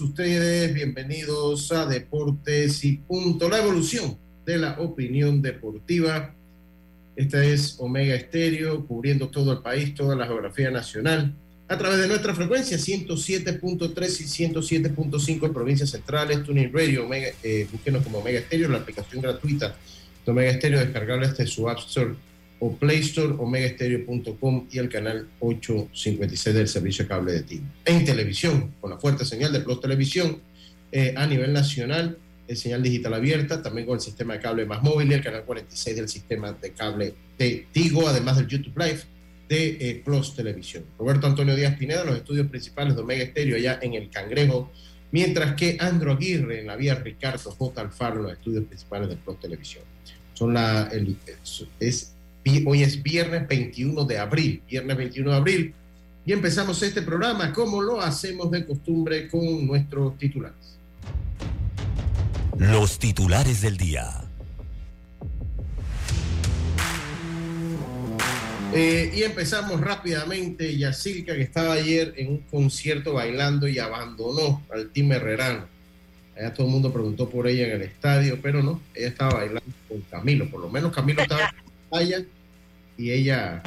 Ustedes bienvenidos a Deportes y Punto, la evolución de la opinión deportiva. Esta es Omega Estéreo, cubriendo todo el país, toda la geografía nacional, a través de nuestra frecuencia 107.3 y 107.5 en provincias centrales, Tuning Radio, Omega, eh, búsquenos como Omega Estéreo, la aplicación gratuita de Omega Estéreo, descargable desde su App Store o Play Store, omegaestereo.com y el canal 856 del servicio cable de TIM. En televisión, con la fuerte señal de Plus Televisión eh, a nivel nacional, el señal digital abierta, también con el sistema de cable más móvil y el canal 46 del sistema de cable de Tigo, además del YouTube Live de eh, Plus Televisión. Roberto Antonio Díaz Pineda, los estudios principales de Omega Estéreo allá en el Cangrejo, mientras que Andro Aguirre en la vía Ricardo J. Alfaro los estudios principales de Plus Televisión. Son la, es Hoy es viernes 21 de abril, viernes 21 de abril, y empezamos este programa como lo hacemos de costumbre con nuestros titulares. Los titulares del día. Eh, y empezamos rápidamente. Yacirca, que estaba ayer en un concierto bailando y abandonó al Team Herrerano. Allá todo el mundo preguntó por ella en el estadio, pero no, ella estaba bailando con Camilo. Por lo menos Camilo estaba y ella,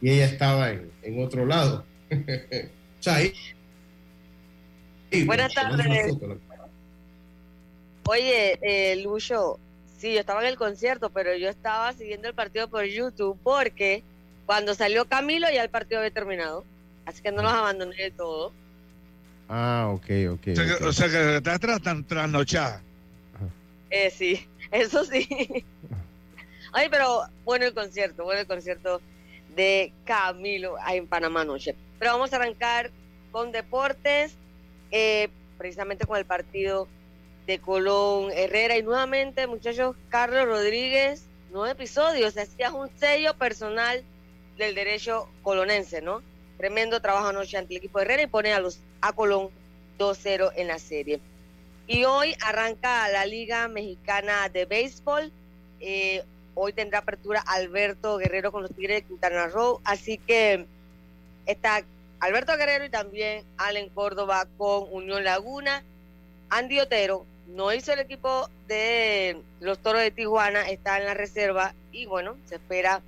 y ella estaba en, en otro lado. o sea, Buenas tardes. Oye, eh, Lucho, sí, yo estaba en el concierto, pero yo estaba siguiendo el partido por YouTube porque cuando salió Camilo ya el partido había terminado. Así que no los abandoné de todo. Ah, ok, ok. O sea, que, o sea que estás trasnochada. Eh, sí, eso sí. Ay, pero bueno el concierto, bueno el concierto de Camilo ahí en Panamá noche. Pero vamos a arrancar con deportes, eh, precisamente con el partido de Colón Herrera. Y nuevamente, muchachos, Carlos Rodríguez, nueve episodios, hacía un sello personal del derecho colonense, ¿no? Tremendo trabajo anoche ante el equipo de Herrera y pone a los a Colón 2-0 en la serie. Y hoy arranca la Liga Mexicana de Béisbol. Eh, Hoy tendrá apertura Alberto Guerrero con los Tigres de Quintana Roo. Así que está Alberto Guerrero y también Allen Córdoba con Unión Laguna. Andy Otero no hizo el equipo de los Toros de Tijuana, está en la reserva y bueno, se espera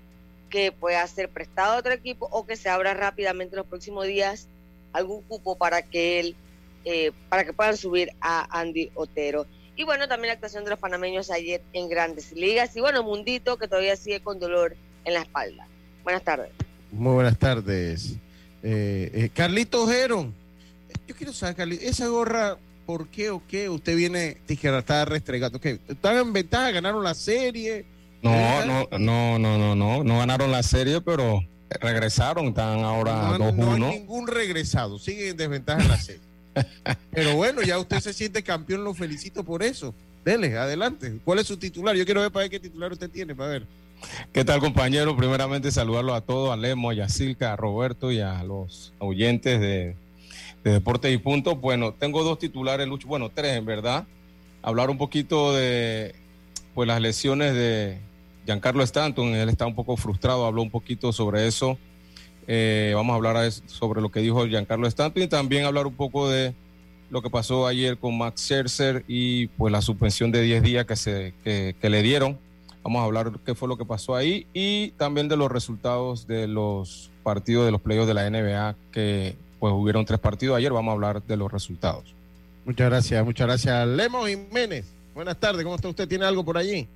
que pueda ser prestado a otro equipo o que se abra rápidamente en los próximos días algún cupo para que él, eh, para que puedan subir a Andy Otero. Y bueno, también la actuación de los panameños ayer en grandes ligas. Y bueno, Mundito, que todavía sigue con dolor en la espalda. Buenas tardes. Muy buenas tardes. Eh, eh, Carlito Ojero, yo quiero saber, Carlito, esa gorra, ¿por qué o qué? Usted viene, tijera, está restregando. ¿Qué? ¿Están en ventaja? ¿Ganaron la serie? No, no, no, no, no, no, no ganaron la serie, pero regresaron, están ahora 2-1. No, no hay ningún regresado, siguen en desventaja en la serie. Pero bueno, ya usted se siente campeón, lo felicito por eso. Dele, adelante. ¿Cuál es su titular? Yo quiero ver para ver qué titular usted tiene, para ver. ¿Qué tal, compañero? Primeramente, saludarlos a todos, a Lemo, a Yacilca, a Roberto y a los oyentes de, de Deportes y Punto. Bueno, tengo dos titulares, bueno, tres en verdad. Hablar un poquito de pues las lesiones de Giancarlo Stanton, él está un poco frustrado, habló un poquito sobre eso. Eh, vamos a hablar sobre lo que dijo Giancarlo Stanton y también hablar un poco de lo que pasó ayer con Max Scherzer y pues la suspensión de 10 días que, se, que, le dieron. Vamos a hablar qué fue lo que pasó ahí y también de los resultados de los partidos de los playoffs de la NBA, que pues hubieron tres partidos ayer. Vamos a hablar de los resultados. Muchas gracias, muchas gracias. Lemos Jiménez, buenas tardes, ¿cómo está usted? ¿Tiene algo por allí?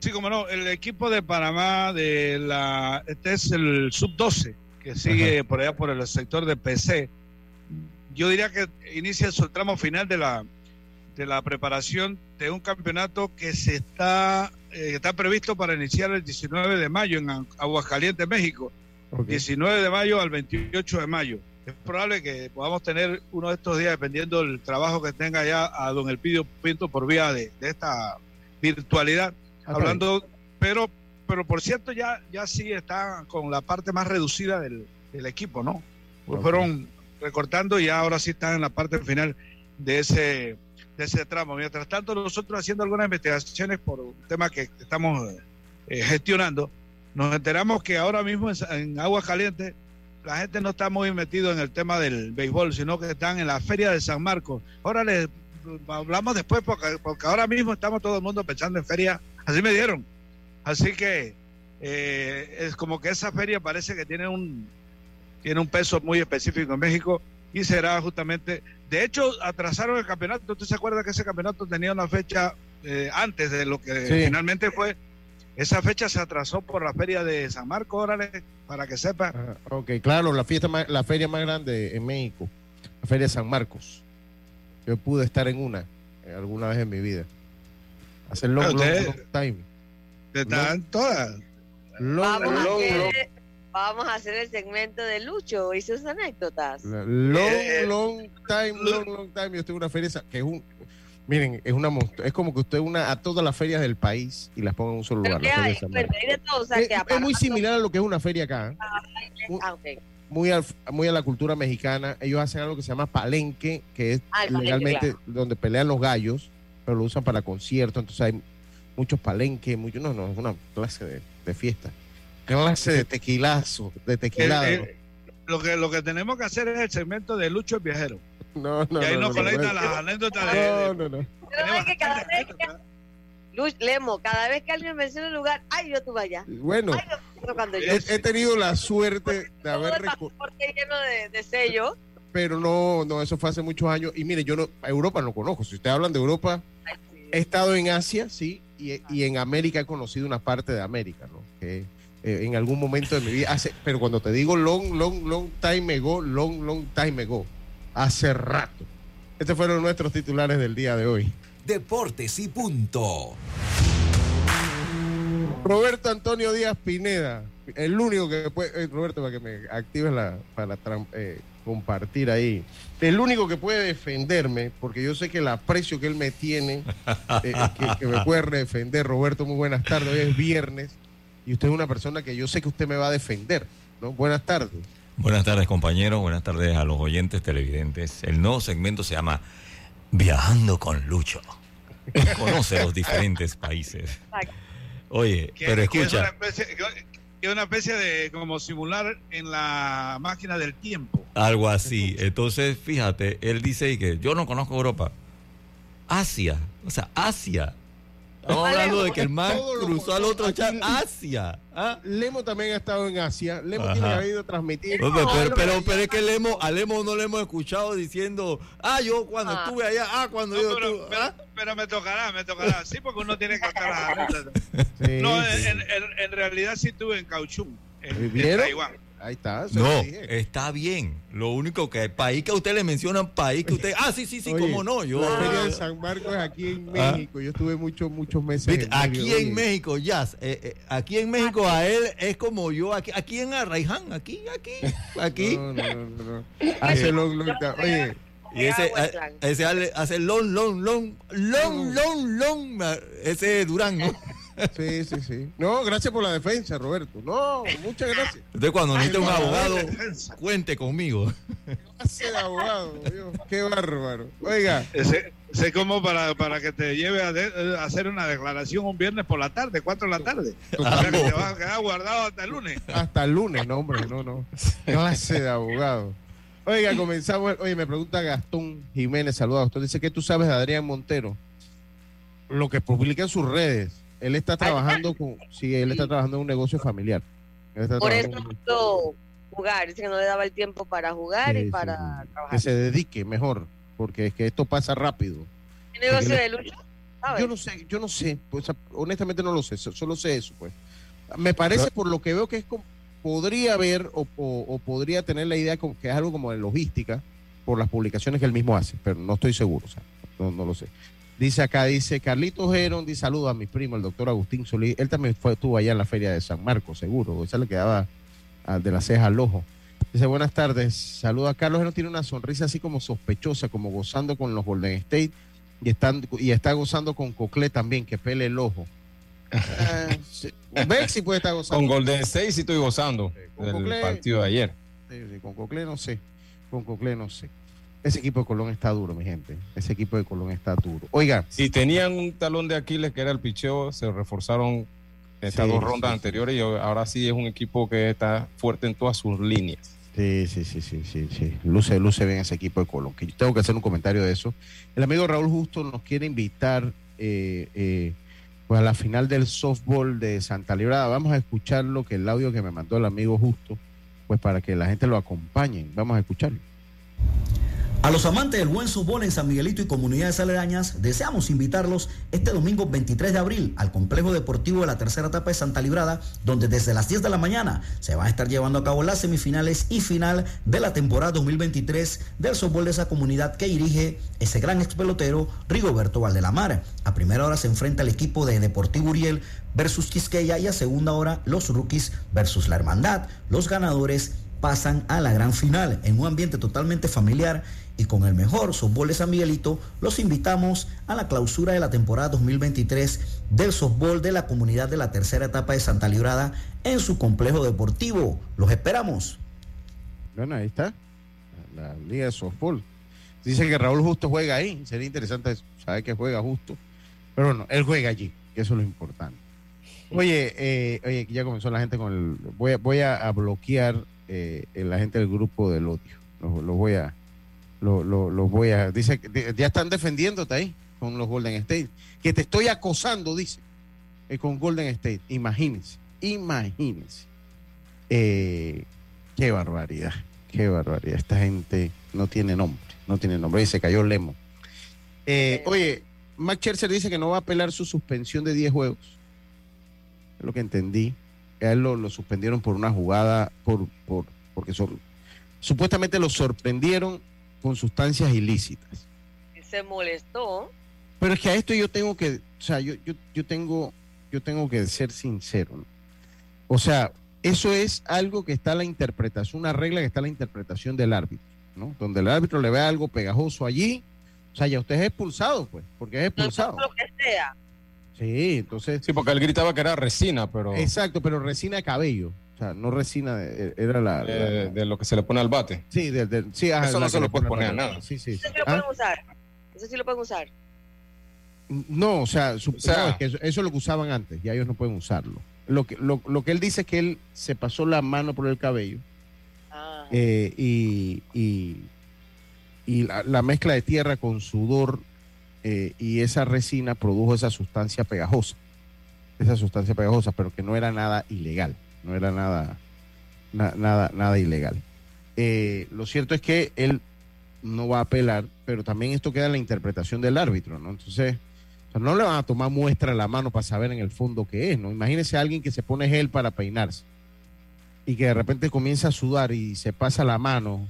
Sí, como no, el equipo de Panamá de la, este es el sub-12, que sigue por allá por el sector de PC yo diría que inicia el tramo final de la, de la preparación de un campeonato que se está, eh, está previsto para iniciar el 19 de mayo en Aguascalientes, México. 19 de mayo al 28 de mayo. Es probable que podamos tener uno de estos días, dependiendo del trabajo que tenga ya a don Elpidio Pinto por vía de, esta virtualidad. hablando, pero, pero por cierto, ya, ya sí está con la parte más reducida del, equipo, ¿no? Pues fueron recortando y ahora sí están en la parte final de ese, de ese tramo. Mientras tanto, nosotros haciendo algunas investigaciones por un tema que estamos eh, gestionando, nos enteramos que ahora mismo en, Agua Caliente la gente no está muy metido en el tema del béisbol, sino que están en la feria de San Marcos. Ahora les hablamos después porque, porque ahora mismo estamos todo el mundo pensando en feria, así me dieron. Así que eh, es como que esa feria parece que tiene un, tiene un peso muy específico en México y será justamente, de hecho, atrasaron el campeonato. ¿Usted se acuerda que ese campeonato tenía una fecha eh, antes de lo que finalmente fue? Esa fecha se atrasó por la feria de San Marcos, órale, para que sepa. Ah, ok, claro, la fiesta la feria más grande en México, la feria de San Marcos. Yo pude estar en una eh, alguna vez en mi vida. Hacer long, long, time. Están todas. Long, long, vamos a hacer el segmento de Lucho y sus anécdotas. Long, eh, long time, long, long time. Yo estoy en una feria que es un. Miren, es una es como que usted una a todas las ferias del país y las ponga en un solo lugar. es, muy similar a lo que es una feria acá. Ah, muy, a, muy a la cultura mexicana. Ellos hacen algo que se llama palenque, que es ah, legalmente donde pelean los gallos, pero lo usan para conciertos. Entonces hay muchos palenques, muchos, no, no, es una clase de, de fiesta clase de tequilazo, de tequilado. lo, que, lo que tenemos que hacer es el segmento de Lucho el Viajero. No, no, y ahí nos conectan las anécdotas de. No, no, no. Pero que cada vez que, Lemo, cada vez que alguien menciona el lugar, ay, yo estuve allá. Bueno, he, tenido la suerte de haber. Porque lleno de, de sellos. Pero no, no, eso fue hace muchos años. Y mire, yo no, a Europa no conozco. Si ustedes hablan de Europa, he estado en Asia, sí, y, y, en América he conocido una parte de América, ¿no? Que eh, en algún momento de mi vida. Hace, pero cuando te digo long, long, long time ago, long, long time ago, hace rato. Estos fueron nuestros titulares del día de hoy. Deportes y punto. Roberto Antonio Díaz Pineda, el único que puede, eh, Roberto, para que me actives la, para eh, compartir ahí, el único que puede defenderme, porque yo sé que el aprecio que él me tiene, que, que, me puede defender, Roberto, muy buenas tardes, hoy es viernes, y usted es una persona que yo sé que usted me va a defender. ¿no? Buenas tardes. Buenas tardes, compañeros. Buenas tardes a los oyentes televidentes. El nuevo segmento se llama Viajando con Lucho. Conoce los diferentes países. Oye, pero escucha. Es una, especie, de como simular en la máquina del tiempo. Algo así. Entonces, fíjate, él dice que yo no conozco Europa. Asia, o sea, Asia. Estamos hablando de que el man cruzó al otro chat Asia. ¿ah? Lemo también ha estado en Asia. Lemo tiene que haber ido a transmitir. pero, pero, es que Lemo, a Lemo no le hemos escuchado diciendo, ah, yo cuando ah. estuve allá, ah, cuando yo pero, estuve. ¿ah? Pero, me tocará, me tocará. Sí, porque uno tiene que estar las No, En, en, realidad sí estuve en Kaohsiung, en, en Taiwán. Ahí está. No, está bien. Lo único que el país que usted le menciona, país que usted. Ah, sí, sí, sí, cómo no. Yo, la Feria de San Marcos es aquí en ah. México. Yo estuve muchos, muchos meses. aquí en México, Jazz. Eh, eh, aquí en México a él es como yo. Aquí, aquí en Arraiján, aquí, aquí, aquí. No, no, no. no. Hace long, long, Oye. Y ese, ese hace long, long, long, long, long, long, ese Durán, ¿no? Sí, sí, sí. No, gracias por la defensa, Roberto. No, muchas gracias. Entonces, cuando necesite un abogado, cuente conmigo. Gracias, abogado. Dios, qué bárbaro. Oiga. Ese, Sé como para, para que te lleve a, hacer una declaración un viernes por la tarde, 4 de la tarde. O sea que te vas a quedar guardado hasta el lunes. Hasta el lunes, no, hombre, no, no. Clase de abogado. Oiga, comenzamos. Oye, me pregunta Gastón Jiménez, saludos. Usted dice que tú sabes de Adrián Montero. Lo que publica en sus redes. Él está trabajando con. Sí, él está trabajando en un negocio familiar. Por eso no jugar. Dice que no le daba el tiempo para jugar y para trabajar. Que se dedique mejor, porque es que esto pasa rápido. ¿Qué negocio de lucha? Yo no sé, yo no sé. Pues, honestamente no lo sé. Solo sé eso, pues. Me parece, por lo que veo, que es como podría haber o, podría tener la idea que es algo como de logística por las publicaciones que él mismo hace, pero no estoy seguro, o sea, no, lo sé. Dice acá, dice Carlitos Geron, dice saludo a mi primo, el doctor Agustín Solís. Él también fue, estuvo allá en la feria de San Marcos, seguro. Esa le quedaba de la ceja al ojo. Dice, buenas tardes. Saludo a Carlos Geron, tiene una sonrisa así como sospechosa, como gozando con los Golden State y, están, y está gozando con Coclé también, que pele el ojo. Bexi puede estar gozando. Con Golden State sí estoy gozando del partido de ayer. con Cocle no sé. Con Cocle no sé. Ese equipo de Colón está duro, mi gente. Ese equipo de Colón está duro. Oiga. Si tenían un talón de Aquiles que era el picheo, se reforzaron estas dos rondas anteriores y ahora sí es un equipo que está fuerte en todas sus líneas. Sí, sí, sí, sí, sí, sí. Luce, luce bien ese equipo de Colón. Que yo tengo que hacer un comentario de eso. El amigo Raúl Justo nos quiere invitar eh, eh, pues a la final del softball de Santa Librada. Vamos a escuchar lo que el audio que me mandó el amigo Justo, pues para que la gente lo acompañe. Vamos a escucharlo. A los amantes del buen softball en San Miguelito y comunidades aledañas, deseamos invitarlos este domingo 23 de abril al complejo deportivo de la tercera etapa de Santa Librada, donde desde las 10 de la mañana se van a estar llevando a cabo las semifinales y final de la temporada 2023 del softball de esa comunidad que dirige ese gran ex pelotero Rigoberto Valdelamar. A primera hora se enfrenta el equipo de Deportivo Uriel versus Quisqueya y a segunda hora los rookies versus la Hermandad. Los ganadores pasan a la gran final en un ambiente totalmente familiar y con el mejor softball de San Miguelito, los invitamos a la clausura de la temporada 2023 del softball de la comunidad de la tercera etapa de Santa Librada en su complejo deportivo. Los esperamos. Bueno, ahí está, la liga de softball. Dice que Raúl Justo juega ahí, sería interesante saber que juega Justo, pero bueno, él juega allí, que eso es lo importante. Oye, eh, oye, ya comenzó la gente con el... Voy a, voy a, bloquear eh, la gente del grupo del odio. lo voy a lo, lo, voy a. Dice que ya están defendiéndote ahí con los Golden State. Que te estoy acosando, dice, eh, con Golden State. Imagínense, imagínense. Eh, qué barbaridad, qué barbaridad. Esta gente no tiene nombre, no tiene nombre. Y se cayó Lemo. Eh, oye, Max Scherzer dice que no va a apelar su suspensión de 10 juegos. Es lo que entendí. A él lo, lo suspendieron por una jugada, por, por, porque son, supuestamente lo sorprendieron con sustancias ilícitas. Se molestó. Pero es que a esto yo tengo que, o sea, yo, yo, yo tengo, yo tengo que ser sincero. O sea, eso es algo que está la interpretación, una regla que está la interpretación del árbitro, ¿no? Donde el árbitro le ve algo pegajoso allí, o sea, ya usted es expulsado, pues, porque es expulsado. No, lo que sea. Sí, entonces. Sí, porque él gritaba que era resina, pero. Exacto, pero resina de cabello. O sea, no resina, eh, era la, de, lo que se le pone al bate. Sí, de, sí Eso no se lo puede poner a nada. Sí, sí. Eso sí lo pueden ¿Ah? usar. Eso sí lo pueden usar. No, o sea, eso, es lo que usaban antes, ya ellos no pueden usarlo. Lo que, lo, lo que él dice es que él se pasó la mano por el cabello ah. eh, y, y, y la, mezcla de tierra con sudor eh, y esa resina produjo esa sustancia pegajosa, esa sustancia pegajosa, pero que no era nada ilegal no era nada, nada, nada ilegal. Eh, lo cierto es que él no va a apelar, pero también esto queda en la interpretación del árbitro, ¿no? Entonces, no le van a tomar muestra la mano para saber en el fondo qué es, ¿no? Imagínese a alguien que se pone gel para peinarse y que de repente comienza a sudar y se pasa la mano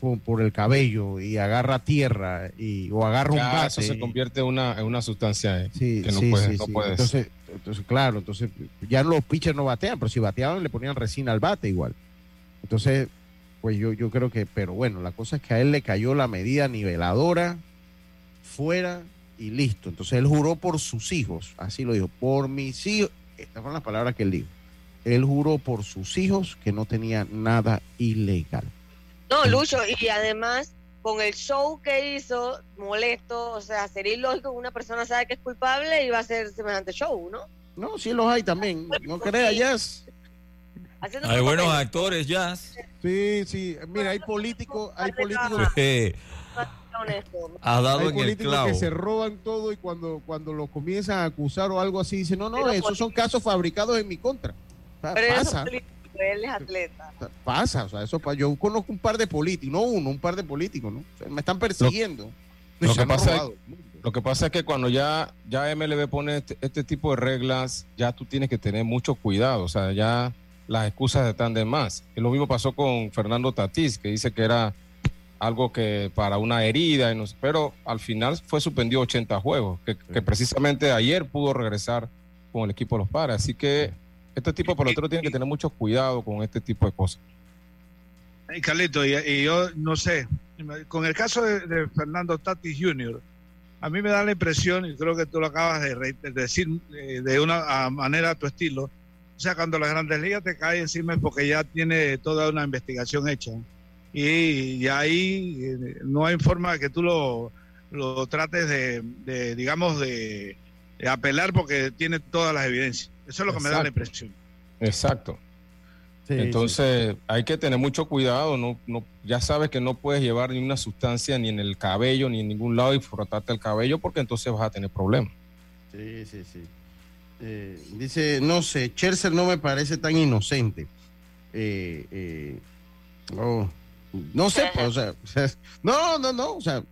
por, el cabello y agarra tierra y, o agarra un bate. Eso se convierte en una, una sustancia eh, que no, puede, no puedes. Entonces, entonces, claro, entonces ya los pitchers no batean, pero si bateaban le ponían resina al bate igual. Entonces, pues yo, yo creo que, pero bueno, la cosa es que a él le cayó la medida niveladora fuera y listo. Entonces él juró por sus hijos, así lo dijo, por mis hijos, estas fueron las palabras que él dijo. Él juró por sus hijos que no tenía nada ilegal. No, Lucho, y además con el show que hizo, molesto, o sea, sería ilógico que una persona sabe que es culpable y va a hacer semejante show, ¿no? No, sí los hay también, no crea, Jazz. Hay buenos actores, Jazz. Sí, sí, mira, hay políticos, hay políticos... Ha dado hay en el políticos clavo. que se roban todo y cuando, cuando los comienzan a acusar o algo así, dicen, no, no, esos son casos fabricados en mi contra. O sea, Pero pasa. Él es atleta. O sea, pasa, o sea, eso yo conozco un par de políticos, no uno, un par de políticos, ¿no? O sea, me están persiguiendo. Lo que pasa es-. Lo que pasa es que cuando ya, ya MLB pone este, este tipo de reglas, ya tú tienes que tener mucho cuidado. O sea, ya las excusas están de más. Y lo mismo pasó con Fernando Tatís, que dice que era algo que para una herida, y no sé, pero al final fue suspendido 80 juegos, que, que precisamente ayer pudo regresar con el equipo de los padres. Así que este tipo de peloteros tienen que tener mucho cuidado con este tipo de cosas. Y Carlito, y, y yo no sé, con el caso de, de Fernando Tatis Jr., a mí me da la impresión, y creo que tú lo acabas de, re- de decir eh, de una a manera a tu estilo, o sea, cuando las grandes ligas te caen encima es porque ya tiene toda una investigación hecha. Y, y ahí eh, no hay forma de que tú lo, lo trates de, de, digamos, de, de apelar porque tiene todas las evidencias. Eso es lo que me da la impresión. Exacto. Sí, Entonces hay que tener mucho cuidado, no, no, ya sabes que no puedes llevar ni una sustancia ni en el cabello ni en ningún lado y frotarte el cabello porque entonces vas a tener problemas. Sí, sí, sí. Eh, dice, no sé, Scherzer no me parece tan inocente. Eh, eh, oh, no sé, pues, o sea, sea, no, no, no, o sea,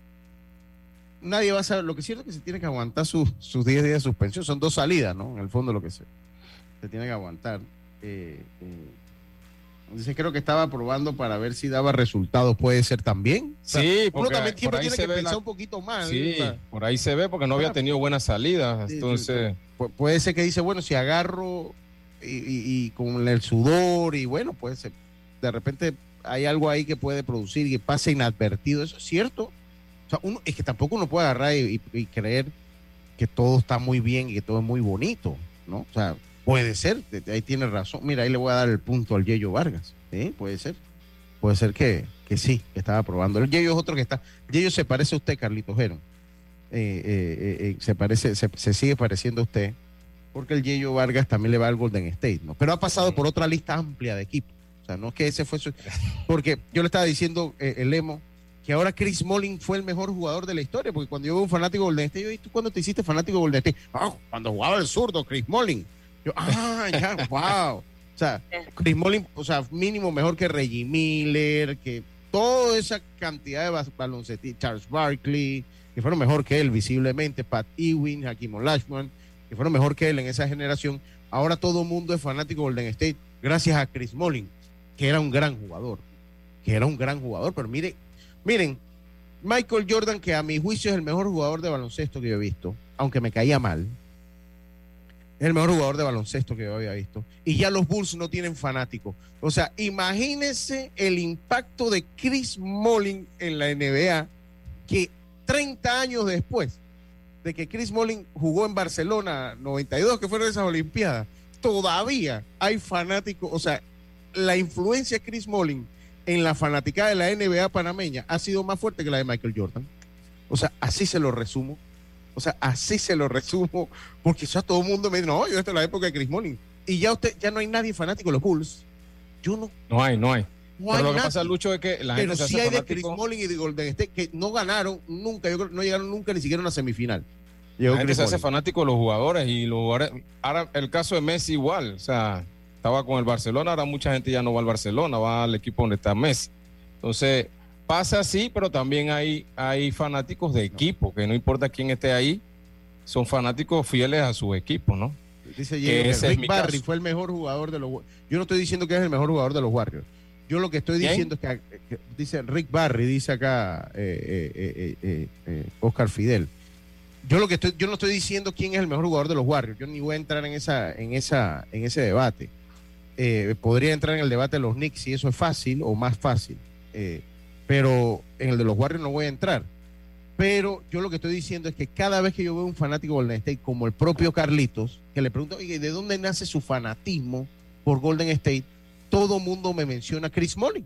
nadie va a saber. Lo que es cierto es que se tiene que aguantar su- sus 10 días de suspensión. Son dos salidas, ¿no? En el fondo, lo que se, se tiene que aguantar. Eh, eh, dice, creo que estaba probando para ver si daba resultados. Puede ser también. O sea, Sí, uno porque también por siempre ahí tiene se que ve pensar la- un poquito más. Sí, por ahí se ve porque no había tenido buenas salidas. Sí, sí, Entonces, Pu- puede ser que dice, bueno, si agarro y, y- y con el sudor y bueno, pues eh, de repente hay algo ahí que puede producir y que pase inadvertido. Eso es cierto. O sea, uno, es que tampoco uno puede agarrar y, y- y creer que todo está muy bien y que todo es muy bonito, ¿no? O sea, puede ser, ahí tiene razón. Mira, ahí le voy a dar el punto al Yeyo Vargas. Puede ser. Puede ser que, que sí, que estaba probando. El Yeyo es otro que está. Yeyo se parece a usted, Carlito Jero. Eh, eh, eh, se parece, se, se sigue pareciendo a usted, porque el Yeyo Vargas también le va al Golden State, ¿no? Pero ha pasado por otra lista amplia de equipos. O sea, no es que ese fue su. Porque yo le estaba diciendo, eh, el Emo, que ahora Chris Mullin fue el mejor jugador de la historia, porque cuando yo veo un fanático de Golden State, yo, ¿y tú cuándo te hiciste fanático de Golden State? Ah, cuando jugaba el zurdo, Chris Mullin. Yo, ah, ya, wow. O sea, Chris Mullin, o sea, mínimo mejor que Reggie Miller, que toda esa cantidad de baloncetistas, Charles Barkley, que fueron mejor que él visiblemente, Pat Ewing, Hakim Olajuwon, que fueron mejor que él en esa generación. Ahora todo el mundo es fanático de Golden State, gracias a Chris Mullin, que era un gran jugador, que era un gran jugador, pero mire, miren, Michael Jordan, que a mi juicio es el mejor jugador de baloncesto que yo he visto, aunque me caía mal, el mejor jugador de baloncesto que yo había visto. Y ya los Bulls no tienen fanáticos. O sea, imagínense el impacto de Chris Mullin en la NBA, que 30 años después de que Chris Mullin jugó en Barcelona 92, que fueron esas Olimpiadas, todavía hay fanáticos. O sea, la influencia de Chris Mullin en la fanaticada de la NBA panameña ha sido más fuerte que la de Michael Jordan. O sea, así se lo resumo. O sea, así se lo resumo, porque ya todo el mundo me dice, no, yo esta es la época de Chris Mullin. Y ya usted, ya no hay nadie fanático de los Bulls. Yo no, no hay, no hay. no hay Pero lo que pasa, Lucho, es que la Pero gente se sí hace hay de Chris. Mullin y de Golden State que no ganaron nunca, yo creo, no llegaron nunca ni siquiera a una semifinal. Llegó La gente se hace fanático de los jugadores y los jugadores. Ahora, el caso de Messi igual. O sea, estaba con el Barcelona, ahora mucha gente ya no va al Barcelona, va al equipo donde está Messi. Entonces, pasa así, pero también hay, hay fanáticos de equipo, que no importa quién esté ahí, son fanáticos fieles a su equipo, ¿no? Dice Diego Rick Barry caso. fue el mejor jugador de los Yo no estoy diciendo que es el mejor jugador de los Warriors. Yo lo que estoy ¿Quién? diciendo es que, que dice Rick Barry, dice acá eh, eh, eh, eh, eh, Oscar Fidel. Yo lo que estoy, yo no estoy diciendo quién es el mejor jugador de los Warriors. Yo ni voy a entrar en esa, en esa, en ese debate. Eh, podría entrar en el debate de los Knicks si eso es fácil o más fácil. Pero en el de los Warriors no voy a entrar. Pero yo lo que estoy diciendo es que cada vez que yo veo un fanático de Golden State, como el propio Carlitos, que le pregunto, oye, ¿de dónde nace su fanatismo por Golden State? Todo mundo me menciona a Chris Mullin.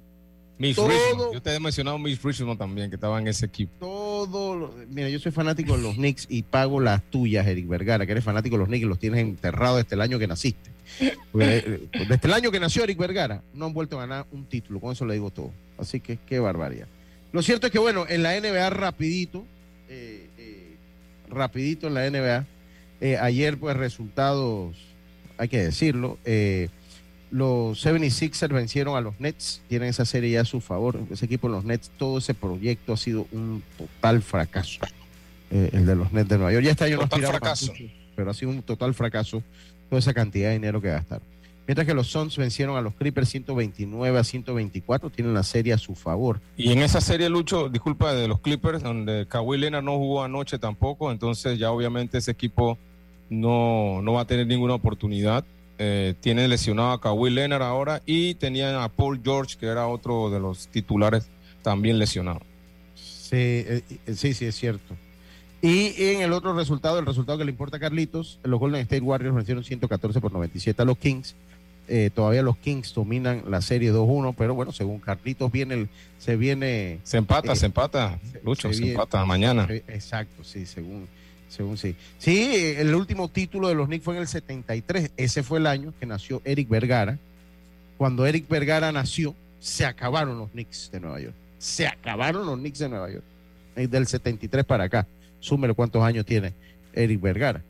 Mitch Richmond. Yo te he mencionado Mitch Richmond también, que estaba en ese equipo. Todo. Mira, yo soy fanático de los Knicks y pago las tuyas, Eric Vergara, que eres fanático de los Knicks y los tienes enterrados desde el año que naciste. Eh, desde el año que nació Eric Vergara, no han vuelto a ganar un título. Con eso le digo todo. Así que qué barbaridad. Lo cierto es que, bueno, en la NBA, rapidito, eh, eh, rapidito en la NBA, ayer, pues resultados, hay que decirlo. Eh, los 76ers vencieron a los Nets, tienen esa serie ya a su favor. Ese equipo, los Nets, todo ese proyecto ha sido un total fracaso. Eh, el de los Nets de Nueva York. Ya está año total fracaso. pero ha sido un total fracaso toda esa cantidad de dinero que gastaron. Mientras que los Suns vencieron a los Clippers 129 a 124, tienen la serie a su favor. Y en esa serie, Lucho, disculpa, de los Clippers, donde Kawhi Leonard no jugó anoche tampoco, entonces ya obviamente ese equipo no, no va a tener ninguna oportunidad. Eh, tiene lesionado a Kawhi Leonard ahora y tenían a Paul George, que era otro de los titulares, también lesionado. Sí, eh, eh, sí, sí, es cierto. Y en el otro resultado, el resultado que le importa a Carlitos, los Golden State Warriors vencieron 114 por 97 a los Kings. todavía los Kings dominan la serie 2-1, pero bueno, según Carlitos viene el, se viene... Se empata, se empata, Lucho, se empata mañana. Exacto, sí, según según sí. Sí, el último título de los Knicks fue en el 73. Ese fue el año que nació Eric Vergara. Cuando Eric Vergara nació, se acabaron los Knicks de Nueva York. Se acabaron los Knicks de Nueva York. Del 73 para acá. Súmelo cuántos años tiene Eric Vergara.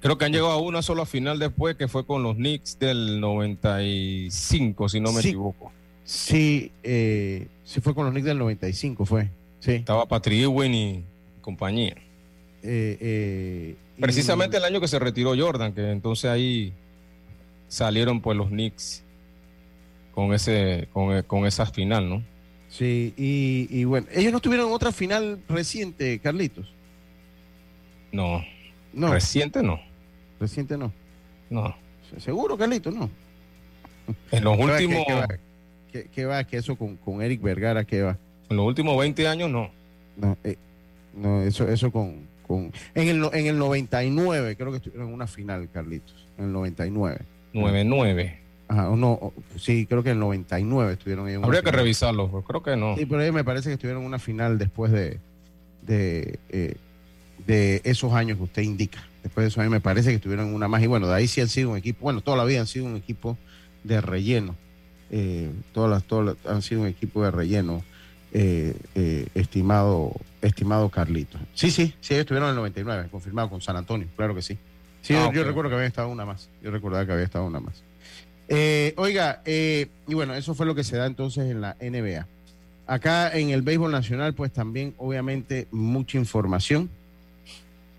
Creo que han llegado a una sola final después, que fue con los Knicks del 95, si no me equivoco. Sí, eh, sí fue con los Knicks del 95, fue. Sí. Estaba Patrick Ewing y compañía. Eh, eh, Precisamente el año que se retiró Jordan, que entonces ahí salieron pues los Knicks con ese con, con esa final, ¿no? Sí, y, bueno, ellos no tuvieron otra final reciente, Carlitos. No, no. Reciente no. Reciente no. No. Seguro, Carlitos, no. En los últimos. ¿Qué, va? ¿Qué eso con, con Eric Vergara? ¿Qué va? En los últimos 20 años no. No, eh, no eso, eso con, en, el, en el 99 creo que estuvieron en una final, Carlitos. En el 99. 99. Ajá, no, sí, creo que en el 99 estuvieron ahí. Habría que revisarlo, pero creo que no. Sí, pero ahí me parece que estuvieron en una final después de, de, eh, de esos años que usted indica. Después de esos años me parece que estuvieron en una más. Y bueno, de ahí sí han sido un equipo, bueno, toda la vida han sido un equipo de relleno. Eh, todas las, todas han sido un equipo de relleno, eh, estimado estimado Carlito. Sí, sí, sí, ellos estuvieron en el 99, confirmado con San Antonio, claro que sí. Sí, yo, ah, recuerdo que había estado una más. Yo recordaba que había estado una más. Eh, oiga, eh, y bueno, eso fue lo que se da entonces en la NBA. Acá en el béisbol nacional, pues también, obviamente, mucha información.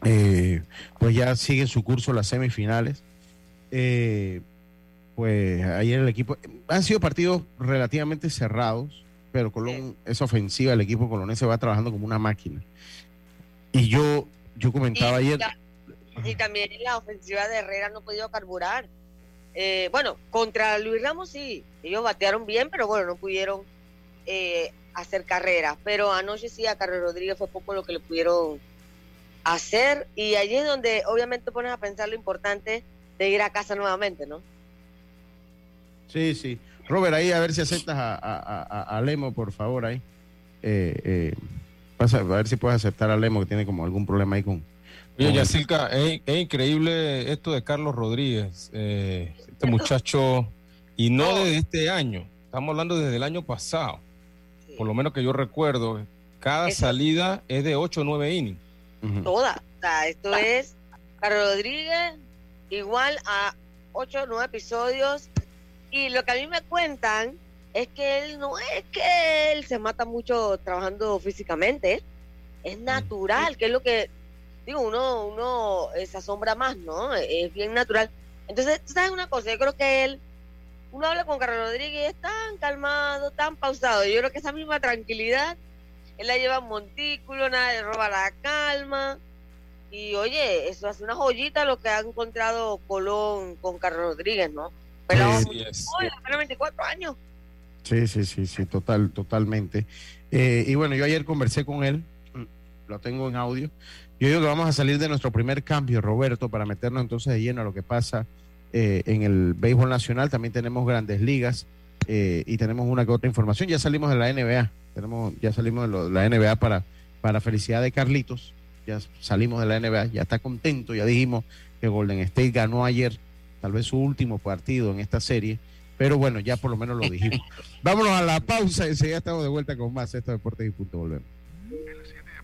Eh, pues ya siguen su curso las semifinales. pues ayer el equipo. Han sido partidos relativamente cerrados pero Colón, esa ofensiva, el equipo colonés va trabajando como una máquina. Y yo, yo comentaba ayer. y también la ofensiva de Herrera no ha podido carburar. Eh, bueno, contra Luis Ramos sí, ellos batearon bien, pero bueno, no pudieron eh, hacer carrera. Pero anoche sí a Carlos Rodríguez fue poco lo que le pudieron hacer. Y allí es donde obviamente pones a pensar lo importante de ir a casa nuevamente, ¿no? Sí, sí. Robert, ahí a ver si aceptas a, Lemo, por favor, ahí. Eh, eh, a ver si puedes aceptar a Lemo, que tiene como algún problema ahí con... Oye, Yacilca, es, increíble esto de Carlos Rodríguez, eh, este muchacho, y no desde este año, estamos hablando desde el año pasado, por lo menos que yo recuerdo, cada salida es de 8 o 9 innings. Toda, o sea, esto es Carlos Rodríguez igual a 8 o 9 episodios y lo que a mí me cuentan es que él no es que él se mata mucho trabajando físicamente, es natural, que es lo que, digo, uno, uno se asombra más, ¿no? Es bien natural. Entonces, ¿sabes una cosa? Yo creo que él, uno habla con Carlos Rodríguez, es tan calmado, tan pausado. Yo creo que esa misma tranquilidad, él la lleva en montículo, nada le roba la calma. Y oye, eso hace una joyita lo que ha encontrado Colón con Carlos Rodríguez, ¿no? Pero 24 años. Sí, sí, sí, sí, total, totalmente. Eh, y bueno, yo ayer conversé con él, lo tengo en audio. Yo digo que vamos a salir de nuestro primer cambio, Roberto, para meternos entonces de lleno a lo que pasa eh, en el béisbol nacional. También tenemos grandes ligas. eh, y tenemos una que otra información. Ya salimos de la NBA, tenemos, ya salimos de, la NBA para, para felicidad de Carlitos. Ya salimos de la NBA, ya está contento, ya dijimos que Golden State ganó ayer, tal vez su último partido en esta serie, pero bueno, ya por lo menos lo dijimos. Vámonos a la pausa y ya estamos de vuelta con más estos deportes y punto volvemos.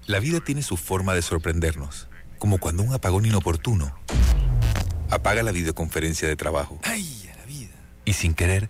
La vida tiene su forma de sorprendernos, como cuando un apagón inoportuno apaga la videoconferencia de trabajo. ¡Ay, a la vida! Y sin querer,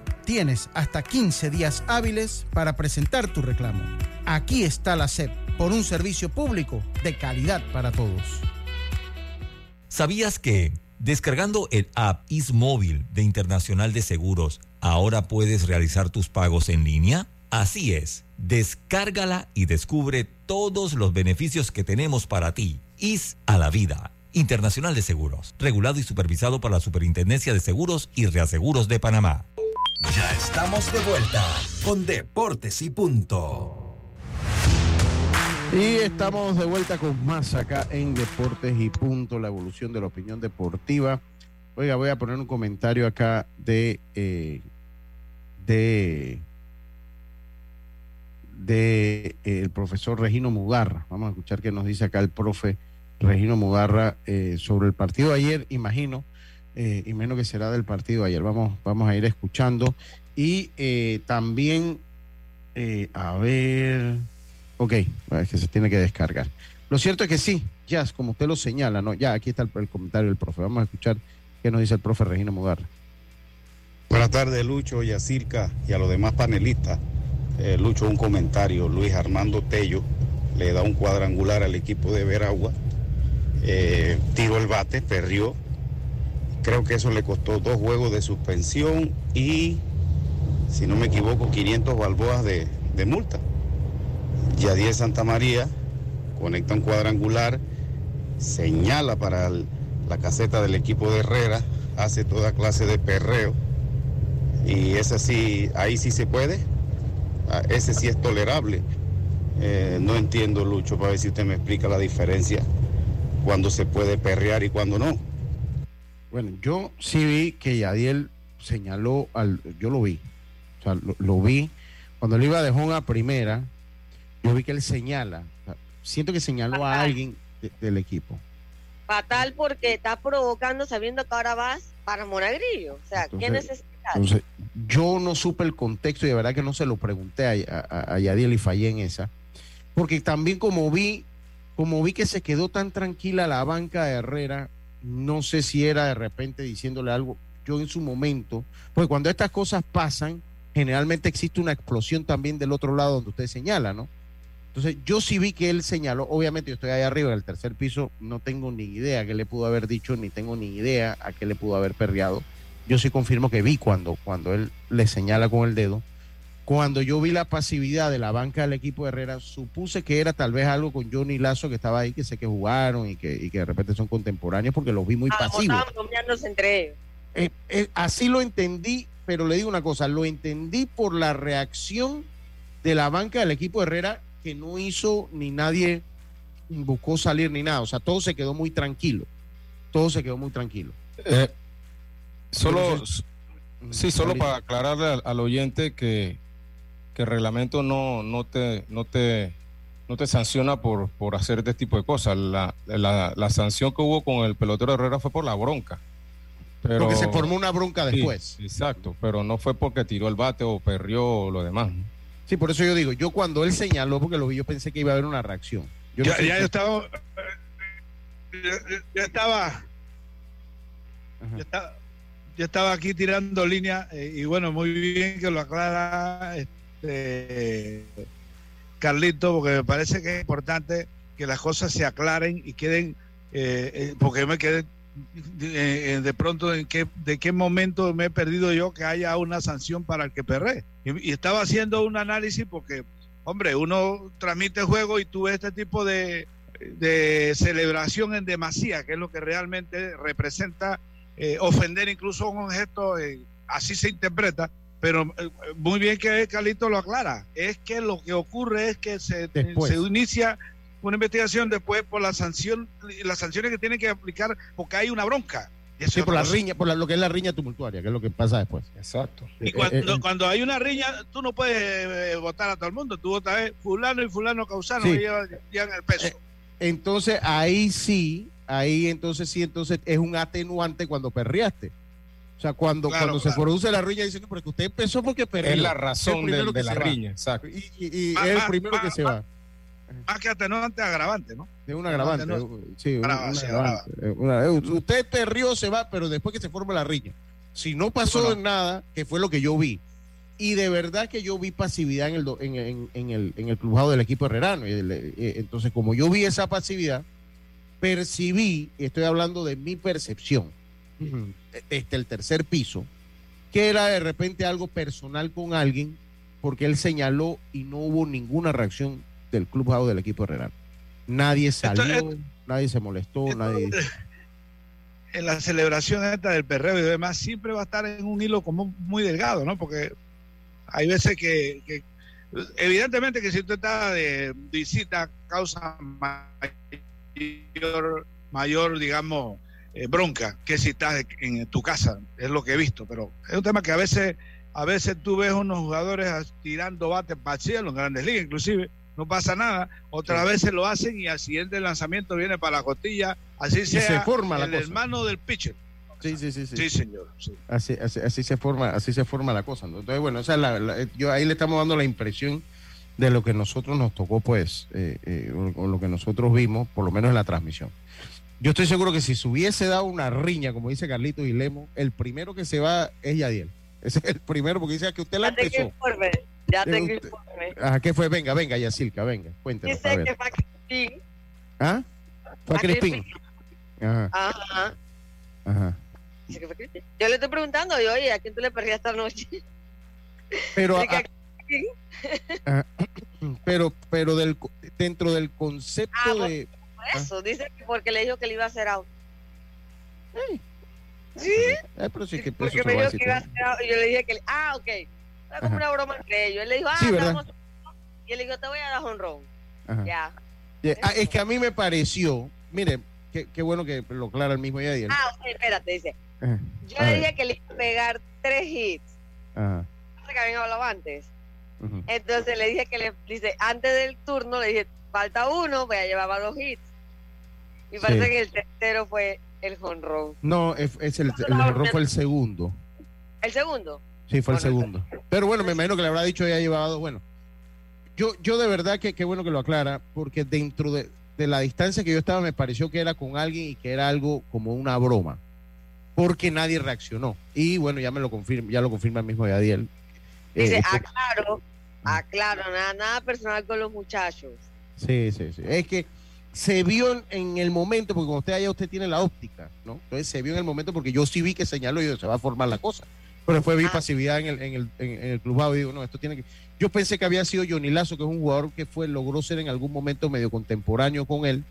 Tienes hasta 15 días hábiles para presentar tu reclamo. Aquí está la SEP por un servicio público de calidad para todos. ¿Sabías que descargando el app Móvil de Internacional de Seguros, ahora puedes realizar tus pagos en línea? Así es, descárgala y descubre todos los beneficios que tenemos para ti. IS a la vida. Internacional de Seguros, regulado y supervisado por la Superintendencia de Seguros y Reaseguros de Panamá. Ya estamos de vuelta con Deportes y Punto. Y estamos de vuelta con más acá en Deportes y Punto, la evolución de la opinión deportiva. Oiga, voy a poner un comentario acá de, eh, de de, eh, profesor Regino Mugarra. Vamos a escuchar qué nos dice acá el profe Regino Mugarra eh, sobre el partido de ayer, imagino, eh, y menos que será del partido ayer. Vamos, vamos a ir escuchando. Y también, a ver, ok, es que se tiene que descargar. Lo cierto es que sí, ya, como usted lo señala, ¿no? Ya, aquí está el, el comentario del profe. Vamos a escuchar qué nos dice el profe Regino Mugarra. Buenas tardes, Lucho, Yacirca y a los demás panelistas. Eh, Lucho, un comentario. Luis Armando Tello le da un cuadrangular al equipo de Veragua. Eh, tiró el bate, perdió. Creo que eso le costó dos juegos de suspensión y, si no me equivoco, 500 balboas de, de multa. Yadier Santa María conecta un cuadrangular, señala para la caseta del equipo de Herrera, hace toda clase de perreo. Y es así, ahí sí se puede Ah, ese sí es tolerable. Eh, no entiendo, Lucho, para ver si usted me explica la diferencia cuando se puede perrear y cuando no. Bueno, yo sí vi que Yadiel señaló al. Yo lo vi. O sea, lo, vi. Cuando él iba de Jón a primera, yo vi que él señala. siento que señaló a alguien del equipo. Fatal porque está provocando sabiendo que ahora vas para Monagrillo. O sea, ¿qué necesidad? Entonces, yo no supe el contexto y de verdad que no se lo pregunté a, a, Yadiel y fallé en esa. Porque también como vi, como vi que se quedó tan tranquila la banca de Herrera, no sé si era de repente diciéndole algo. Yo en su momento, pues cuando estas cosas pasan, generalmente existe una explosión también del otro lado donde usted señala, ¿no? Entonces, yo sí vi que él señaló, obviamente yo estoy ahí arriba en el tercer piso, no tengo ni idea qué le pudo haber dicho, ni tengo ni idea a qué le pudo haber perreado yo sí confirmo que vi cuando, cuando él le señala con el dedo, Cuando yo vi la pasividad de la banca del equipo de Herrera, supuse que era tal vez algo con Johnny Lazo que estaba ahí, que sé que jugaron y que, y que de repente son contemporáneos porque los vi muy Ah, pasivos. entre ellos. Eh, eh, así lo entendí, pero le digo una cosa, lo entendí por la reacción de la banca del equipo Herrera que no hizo ni nadie buscó salir ni nada, o sea, todo se quedó muy tranquilo, todo se quedó muy tranquilo. Eh, solo, Entonces, sí, solo para aclararle al, al oyente que, que el reglamento no, no te, no te, no te sanciona por, por hacer este tipo de cosas. La, la, la sanción que hubo con el pelotero Herrera fue por la bronca. Pero, Porque se formó una bronca Sí, después. exacto, pero no fue porque tiró el bate o perrió o lo demás. Sí, por eso yo digo, yo cuando él señaló, porque lo vi, yo pensé que iba a haber una reacción. Yo no Ya, sé ya si- yo estaba. Ya, ya estaba. Ya estaba, ya estaba aquí tirando línea eh, y bueno, muy bien que lo aclara este, Carlito, porque me parece que es importante que las cosas se aclaren y queden, eh, eh, porque yo me quedé eh, eh, de pronto en qué, de qué momento me he perdido yo que haya una sanción para el que perré. Y, estaba haciendo un análisis porque, hombre, uno transmite juego y tú ves este tipo de, de celebración en demasía, que es lo que realmente representa eh, ofender incluso un eh, así se interpreta, pero eh, muy bien que Carlito lo aclara, es que lo que ocurre es que se, inicia una investigación después por la sanción, las sanciones que tienen que aplicar porque hay una bronca. Y eso Sí, por la riña, por la- lo que es la riña tumultuaria, que es lo que pasa después. Exacto. Y cuando, cuando hay una riña, tú no puedes eh, votar a todo el mundo, tú votas eh, fulano y fulano causaron Sí. llevan, llevan el peso. Entonces ahí sí, ahí entonces sí, entonces es un atenuante cuando perreaste. O sea, cuando, Claro, cuando se claro. produce la riña, dicen, no, porque usted empezó porque perdió. Es la razón de, de la se riña, exacto. Y, y- y Más- es el más- primero que más- se va. Más que atenuante, agravante, ¿no? Es un agravante. No, sí, un- Brava, un sí, agravante. Eh, una- eh, usted perrió, se va, pero después que se forma la riña. Si no pasó Bueno. nada, que fue lo que yo vi. Y de verdad que yo vi pasividad en el, en, en- en el, en el clubado del equipo herrerano. Y el- eh, entonces, como yo vi esa pasividad, percibí, estoy hablando de mi percepción, desde el tercer piso, que era de repente algo personal con alguien, porque él señaló y no hubo ninguna reacción del clubado del equipo herrerano. Nadie salió, nadie se molestó, nadie... En la celebración esta del perreo y demás, siempre va a estar en un hilo como muy delgado, ¿no? Porque hay veces que, que- evidentemente que si usted está de visita causa mayor, mayor digamos, eh, bronca que si estás en tu casa, es lo que he visto, pero es un tema que a veces, a veces tú ves unos jugadores tirando bates para el cielo, en grandes ligas inclusive, no pasa nada, otras veces lo hacen y al siguiente lanzamiento viene para la costilla, así sea se forma la el cosa. hermano del pitcher. Sí, sí, sí, sí. Sí, señor. sí. Así, así, así se forma, así se forma la cosa. ¿no? Entonces, bueno, esa es la- la- yo ahí le estamos dando la impresión de lo que nosotros nos tocó, pues, eh, eh, o, o lo que nosotros vimos, por lo menos en la transmisión. Yo estoy seguro que si se hubiese dado una riña, como dice Carlitos y Lemo, el primero que se va es Yadiel. Ese es el primero, porque dice que usted la Ya tengo empezó. informe. Ya Eh, tengo usted- informe. Ajá, ¿qué fue? Venga, venga, Yacilca, venga, cuéntenos. a Dice ver. que fue a Crispín. ¿Ah? Fue a a Crispín. Ajá, Ajá. ajá. Yo le estoy preguntando, yo, oye, ¿a quién tú le perdías esta noche? Pero, a- a Crispín. Ajá. pero, pero del, dentro del concepto Ah, de... Por eso, dice que porque le dijo que le iba a hacer out. Sí, Eh, pero sí que eso porque me a dijo que iba a hacer out. Y yo le dije que, le- ah, ok. Fue como una broma entre ellos. Él le dijo, ah, Sí, vamos a- Y él le dijo, te voy a dar honrón. Ya. Yeah, ah, es que a mí me pareció, mire, qué, qué bueno que lo aclara el mismo Yadiel. Ah, ok, espérate, dice. Ajá. Yo A le dije que le iba a pegar tres hits. Ajá. que habían hablado antes. Entonces le dije que le dice, antes del turno le dije, falta uno, pues ya llevaba dos hits. Y parece Sí. que el tercero fue el jonrón. No, es, es el, el error fue el segundo. El segundo. Sí, fue el segundo. Pero bueno, me imagino que le habrá dicho ya llevado. Bueno, yo, yo de verdad que qué bueno que lo aclara, porque dentro de, de la distancia que yo estaba me pareció que era con alguien y que era algo como una broma, porque nadie reaccionó. Y bueno, ya me lo confirma, ya lo confirma el mismo Yadiel. Eh, Dice, esto- aclaro, aclaro, nada, nada personal con los muchachos. Sí, sí, sí. Es que se vio en, en el momento, porque cuando usted allá usted tiene la óptica, ¿no? Entonces se vio en el momento porque yo sí vi que señaló y yo, se va a formar la cosa. pero después vi pasividad en el, en el, en el clubado y digo, no, esto tiene que... Yo pensé que había sido Johnny Lazo, que es un jugador que fue, logró ser en algún momento medio contemporáneo con él,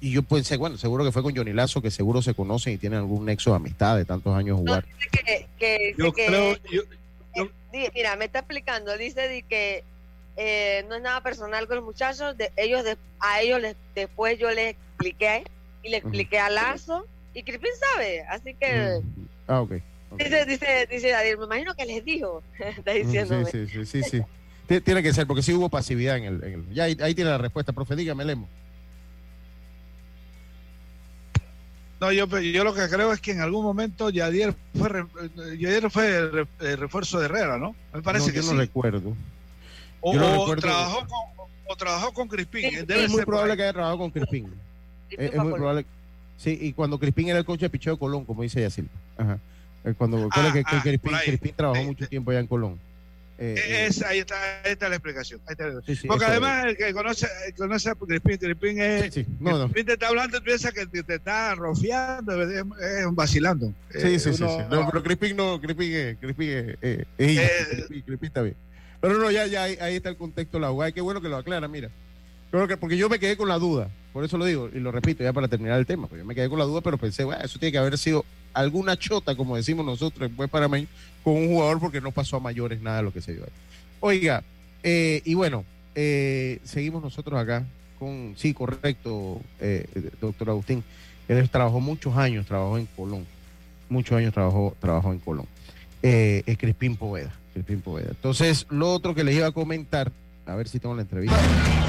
y yo pensé, bueno, seguro que fue con Johnny Lazo, que seguro se conocen y tienen algún nexo de amistad de tantos años jugar. yo creo, mira, me está explicando, dice que eh, no es nada personal con los muchachos, de, ellos a ellos les, después yo les expliqué y le expliqué a Lazo y Crispin sabe, así que... Ah, ok. Dice, dice, dice me imagino que les dijo, está diciendo. Sí, sí, sí, sí, Tiene que ser, porque sí hubo pasividad en el... ya ahí, tiene la respuesta, profe, dígame, Lemo. No, yo, yo lo que creo es que en algún momento Yadier fue, Yadier fue refuerzo de Herrera, ¿no? Me parece que yo no recuerdo. O, trabajó con, o trabajó con Crispín. es muy probable que haya trabajado con Crispín. es, muy probable. Sí, y cuando Crispín era el coche de picheo de Colón, como dice Yacil. Ajá. Cuando ah, que, ah, Crispín, trabajó mucho tiempo allá en Colón. Eh, eh, es, ahí, está, ahí está la explicación. Porque además el que conoce, conoce a Crispín, Crispín es. Sí, no, Crispín te está hablando y piensa que te, está rofiando, es, es vacilando. Sí, sí, sí, No, pero Crispín no, Crispín es. Crispín, es, eh, Crispín, está bien. Pero no, ya, ya ahí, está el contexto de la jugada. Qué bueno que lo aclara, mira. Creo que, porque yo me quedé con la duda, por eso lo digo y lo repito ya para terminar el tema. Porque yo me quedé con la duda, pero pensé, bueno, eso tiene que haber sido alguna chota, como decimos nosotros después para mí, con un jugador porque no pasó a mayores nada de lo que se dio ahí. Oiga, eh, y bueno, eh, seguimos nosotros acá con, sí, correcto, eh, doctor Agustín. Él trabajó muchos años, trabajó en Colón. Muchos años trabajó, trabajó en Colón. es Crispín Poveda. Entonces, lo otro que les iba a comentar, a ver si tengo la entrevista.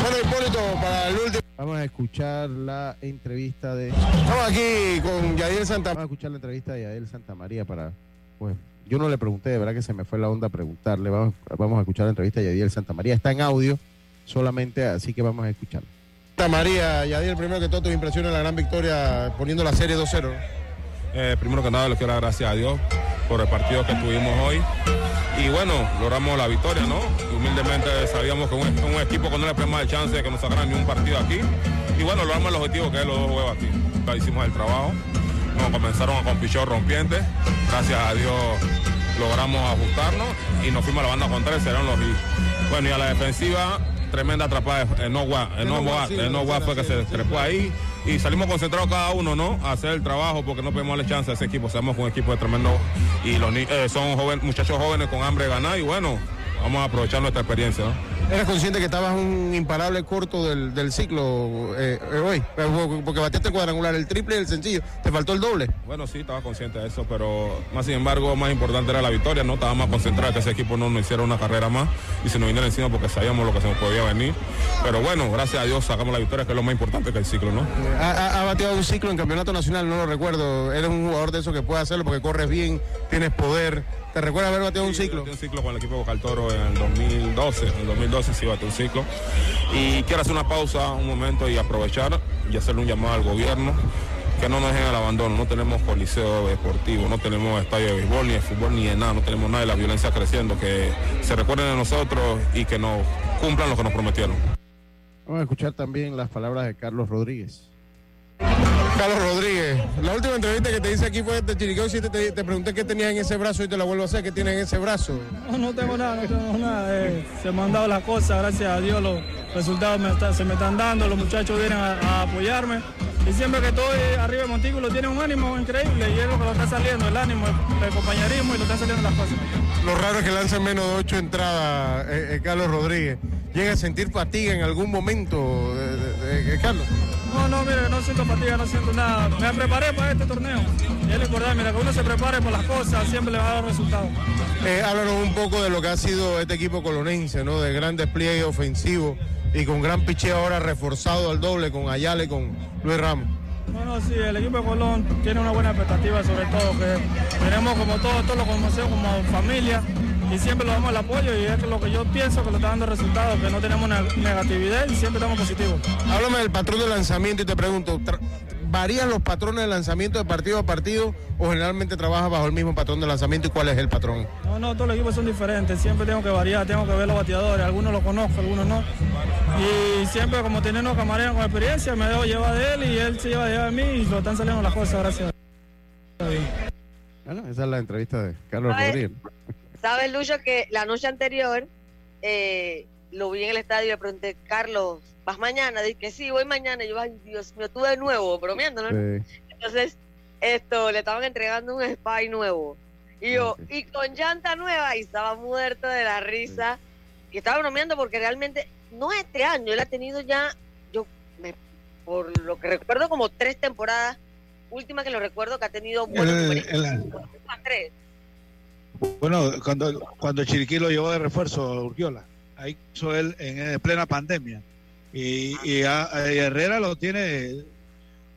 Bueno, Hipólito, para el último. Vamos a escuchar la entrevista de. Estamos aquí con Yadiel Santa Vamos a escuchar la entrevista de Yadiel Santa María para. Pues, yo no le pregunté, de verdad que se me fue la onda preguntarle. Vamos, vamos a escuchar la entrevista de Yadiel Santa María. Está en audio solamente, así que vamos a escuchar. Santa María, Yadiel, primero que todo, tus impresiones en la gran victoria poniendo la serie 2-0. Eh, primero que nada, le quiero dar gracias a Dios por el partido que tuvimos hoy y bueno, logramos la victoria, ¿no? Humildemente sabíamos que un, un equipo que no le prema el chance de que nos sacaran ni un partido aquí. Y bueno, logramos el objetivo que es los dos juegos aquí. Ya hicimos el trabajo. Nos comenzaron con pichón rompiente. Gracias a Dios logramos ajustarnos y nos fuimos a la banda contraria, serán los Bueno, y a la defensiva, tremenda atrapada en no no fue que se trepó ahí y salimos concentrados cada uno, ¿no? A hacer el trabajo porque no podemos darle chance a ese equipo. Seamos un equipo tremendo y los eh, son muchachos jóvenes con hambre de ganar y bueno, vamos a aprovechar nuestra experiencia, ¿no? ¿Eres consciente que estabas un imparable corto del, ciclo eh, eh, hoy? Porque bateaste cuadrangular, el triple y el sencillo. ¿Te faltó el doble? Bueno, sí, estaba consciente de eso, pero más sin embargo, más importante era la victoria, ¿no? Estaba más concentrado que ese equipo no nos hiciera una carrera más y se nos viniera encima porque sabíamos lo que se nos podía venir. Pero bueno, gracias a Dios sacamos la victoria, que es lo más importante que el ciclo, ¿no? Ha, bateado un ciclo en campeonato nacional, no lo recuerdo. Eres un jugador de eso que puede hacerlo porque corres bien, tienes poder. ¿Te recuerdas haber bateado un ciclo? un ciclo con el equipo Bocal Toro en el 2012. En el 2012 sí bateó un ciclo. Y quiero hacer una pausa un momento y aprovechar y hacerle un llamado al gobierno que no nos dejen el abandono. No tenemos coliseo deportivo, no tenemos estadio de béisbol, ni de fútbol, ni de nada. No tenemos nada de la violencia creciendo. Que se recuerden de nosotros y que nos cumplan lo que nos prometieron. Vamos a escuchar también las palabras de Carlos Rodríguez. Carlos Rodríguez, la última entrevista que te hice aquí fue de Chiriqueo y te, te, pregunté qué tenías en ese brazo y te la vuelvo a hacer, ¿qué tienes en ese brazo? No, no tengo nada, no tengo nada. Eh, se me han dado las cosas, gracias a Dios los resultados se me están dando, los muchachos vienen a, apoyarme. Y siempre que estoy arriba de Montículo tiene un ánimo increíble y es lo que lo está saliendo, el ánimo, el, compañerismo y lo están saliendo las cosas. Lo raro es que lancen menos de ocho entradas, eh, eh, Carlos Rodríguez. ¿Llega a sentir fatiga en algún momento, Carlos? No, no, mire, no siento fatiga, no siento nada. Me preparé para este torneo. Y es lo importante, mira, que uno se prepare por las cosas, siempre le va a dar resultados. Eh, háblanos un poco de lo que ha sido este equipo colonense, ¿no? De gran despliegue ofensivo y con gran picheo ahora reforzado al doble con Ayala y con Luis Ramos. Bueno, sí, el equipo de Colón tiene una buena expectativa, sobre todo que tenemos como todos, todos lo conocemos como familia y siempre lo damos el apoyo y es lo que yo pienso que lo está dando resultados, que no tenemos negatividad y siempre estamos positivos. Háblame del patrón de lanzamiento y te pregunto, ¿varían los patrones de lanzamiento de partido a partido o generalmente trabajas bajo el mismo patrón de lanzamiento y cuál es el patrón? No, no, todos los equipos son diferentes, siempre tengo que variar, tengo que ver los bateadores, algunos los conozco, algunos no. Y siempre como tenemos camareros con experiencia, me dejo llevar de él y él se lleva de mí y lo están saliendo las cosas, gracias. Bueno, esa es la entrevista de Carlos Rodríguez. ¿Sabes, Lucho, que la noche anterior eh, lo vi en el estadio y le pregunté, Carlos, ¿vas mañana? Dije que sí, voy mañana. Y yo, ay, Dios mío, tú de nuevo, bromeando, ¿no? Entonces, esto, le estaban entregando un spy nuevo. Y yo, y con llanta nueva, y estaba muerto de la risa. Y estaba bromeando porque realmente, no este año, él ha tenido ya, yo, me, por lo que recuerdo, como tres temporadas última que lo recuerdo que ha tenido. Bueno, cuando, cuando Chiriquí lo llevó de refuerzo a Urquiola, ahí hizo él en, plena pandemia. Y, y, Herrera lo tiene,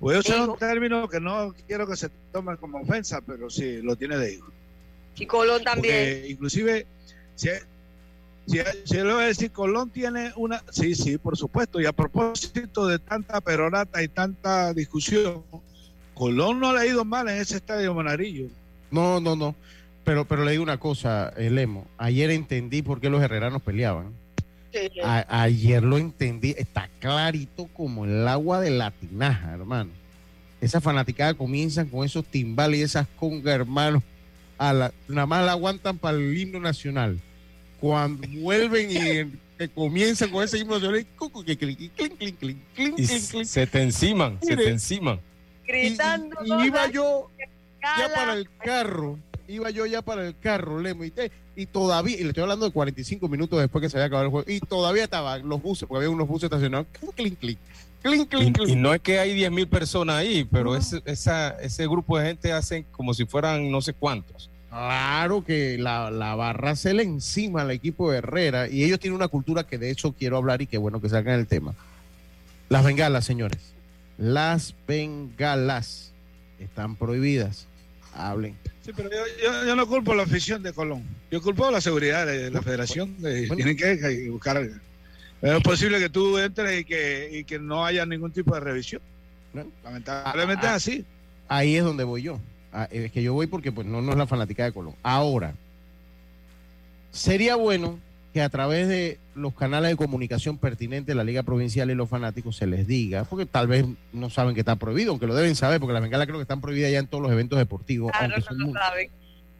voy a usar un término que no quiero que se tome como ofensa, pero sí, lo tiene de hijo. Y Colón también. inclusive, si, si, si le voy a decir, Colón tiene una, sí, sí, por supuesto, y a propósito de tanta peronata y tanta discusión, Colón no le ha ido mal en ese estadio Monarillo. No, no, no. Pero, pero le digo una cosa, eh, Lemo. Ayer entendí por qué los herreranos peleaban. ayer lo entendí. Está clarito como el agua de la tinaja, hermano. Esa fanaticada comienzan con esos timbales y esas congas, hermano. A la, nada más la aguantan para el himno nacional. Cuando vuelven y que comienzan con ese himno nacional, se te enciman, se te enciman gritando. Y, iba yo ya para el carro, iba yo ya para el carro, Lemo, y, y todavía, y le estoy hablando de 45 minutos después que se había acabado el juego, y todavía estaban los buses, porque había unos buses estacionados, clink, clink, y, no es que hay 10 mil personas ahí, pero ese, esa, ese grupo de gente hacen como si fueran no sé cuántos. Claro que la, la, barra se le encima al equipo de Herrera y ellos tienen una cultura que de hecho quiero hablar y qué bueno que salgan el tema. Las bengalas, señores. Las bengalas están prohibidas. Hablen. Sí, pero yo, no culpo la afición de Colón. Yo culpo la seguridad de la federación. Tienen que buscar. Es posible que tú entres y que, y que no haya ningún tipo de revisión. Lamentablemente es así. Ahí es donde voy yo. Ah, es que yo voy porque pues no, no es la fanática de Colón. Ahora, sería bueno que a través de los canales de comunicación pertinentes de la Liga Provincial y los fanáticos se les diga, porque tal vez no saben que está prohibido, aunque lo deben saber, porque las bengalas creo que están prohibidas ya en todos los eventos deportivos. Claro, no lo saben.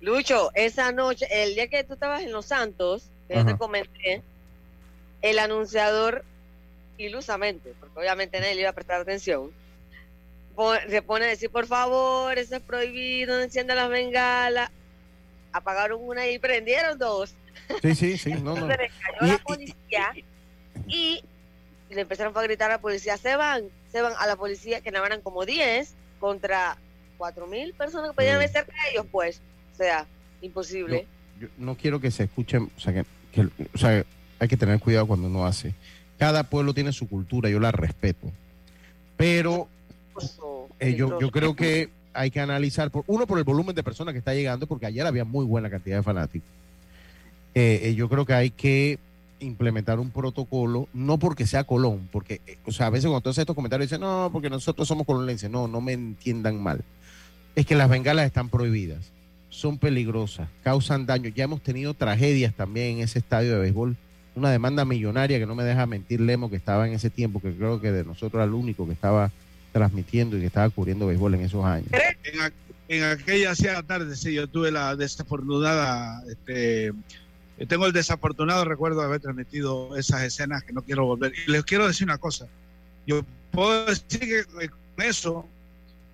Lucho, esa noche, el día que tú estabas en Los Santos, que te comenté, el anunciador, ilusamente, porque obviamente nadie le iba a prestar atención, se pone a decir, por favor, eso es prohibido, no enciendan las bengalas. Apagaron una y prendieron dos. Sí, sí, sí. No, no. Se le cayó la policía y le empezaron a gritar a la policía, se van, se van a la policía, que no eran como 10 contra 4 mil personas que podían estar cerca de ellos, pues. O sea, imposible. Yo, no quiero que se escuchen, o sea, que, o sea, hay que tener cuidado cuando uno hace. Cada pueblo tiene su cultura, yo la respeto. Pero eh, yo, yo creo que hay que analizar, por, uno, por el volumen de personas que está llegando, porque ayer había muy buena cantidad de fanáticos. Eh, eh, yo creo que hay que implementar un protocolo, no porque sea Colón, porque, eh, o sea, a veces cuando haces estos comentarios dicen, no, porque nosotros somos colonenses, no, no me entiendan mal. Es que las bengalas están prohibidas, son peligrosas, causan daño. Ya hemos tenido tragedias también en ese estadio de béisbol, una demanda millonaria que no me deja mentir Lemo, que estaba en ese tiempo, que creo que de nosotros era el único que estaba transmitiendo y que estaba cubriendo béisbol en esos años. En, en aquella tarde, sí, yo tuve la desafortunada este, tengo el desafortunado recuerdo de haber transmitido esas escenas que no quiero volver. Y les quiero decir una cosa. Yo puedo decir que eh, con eso,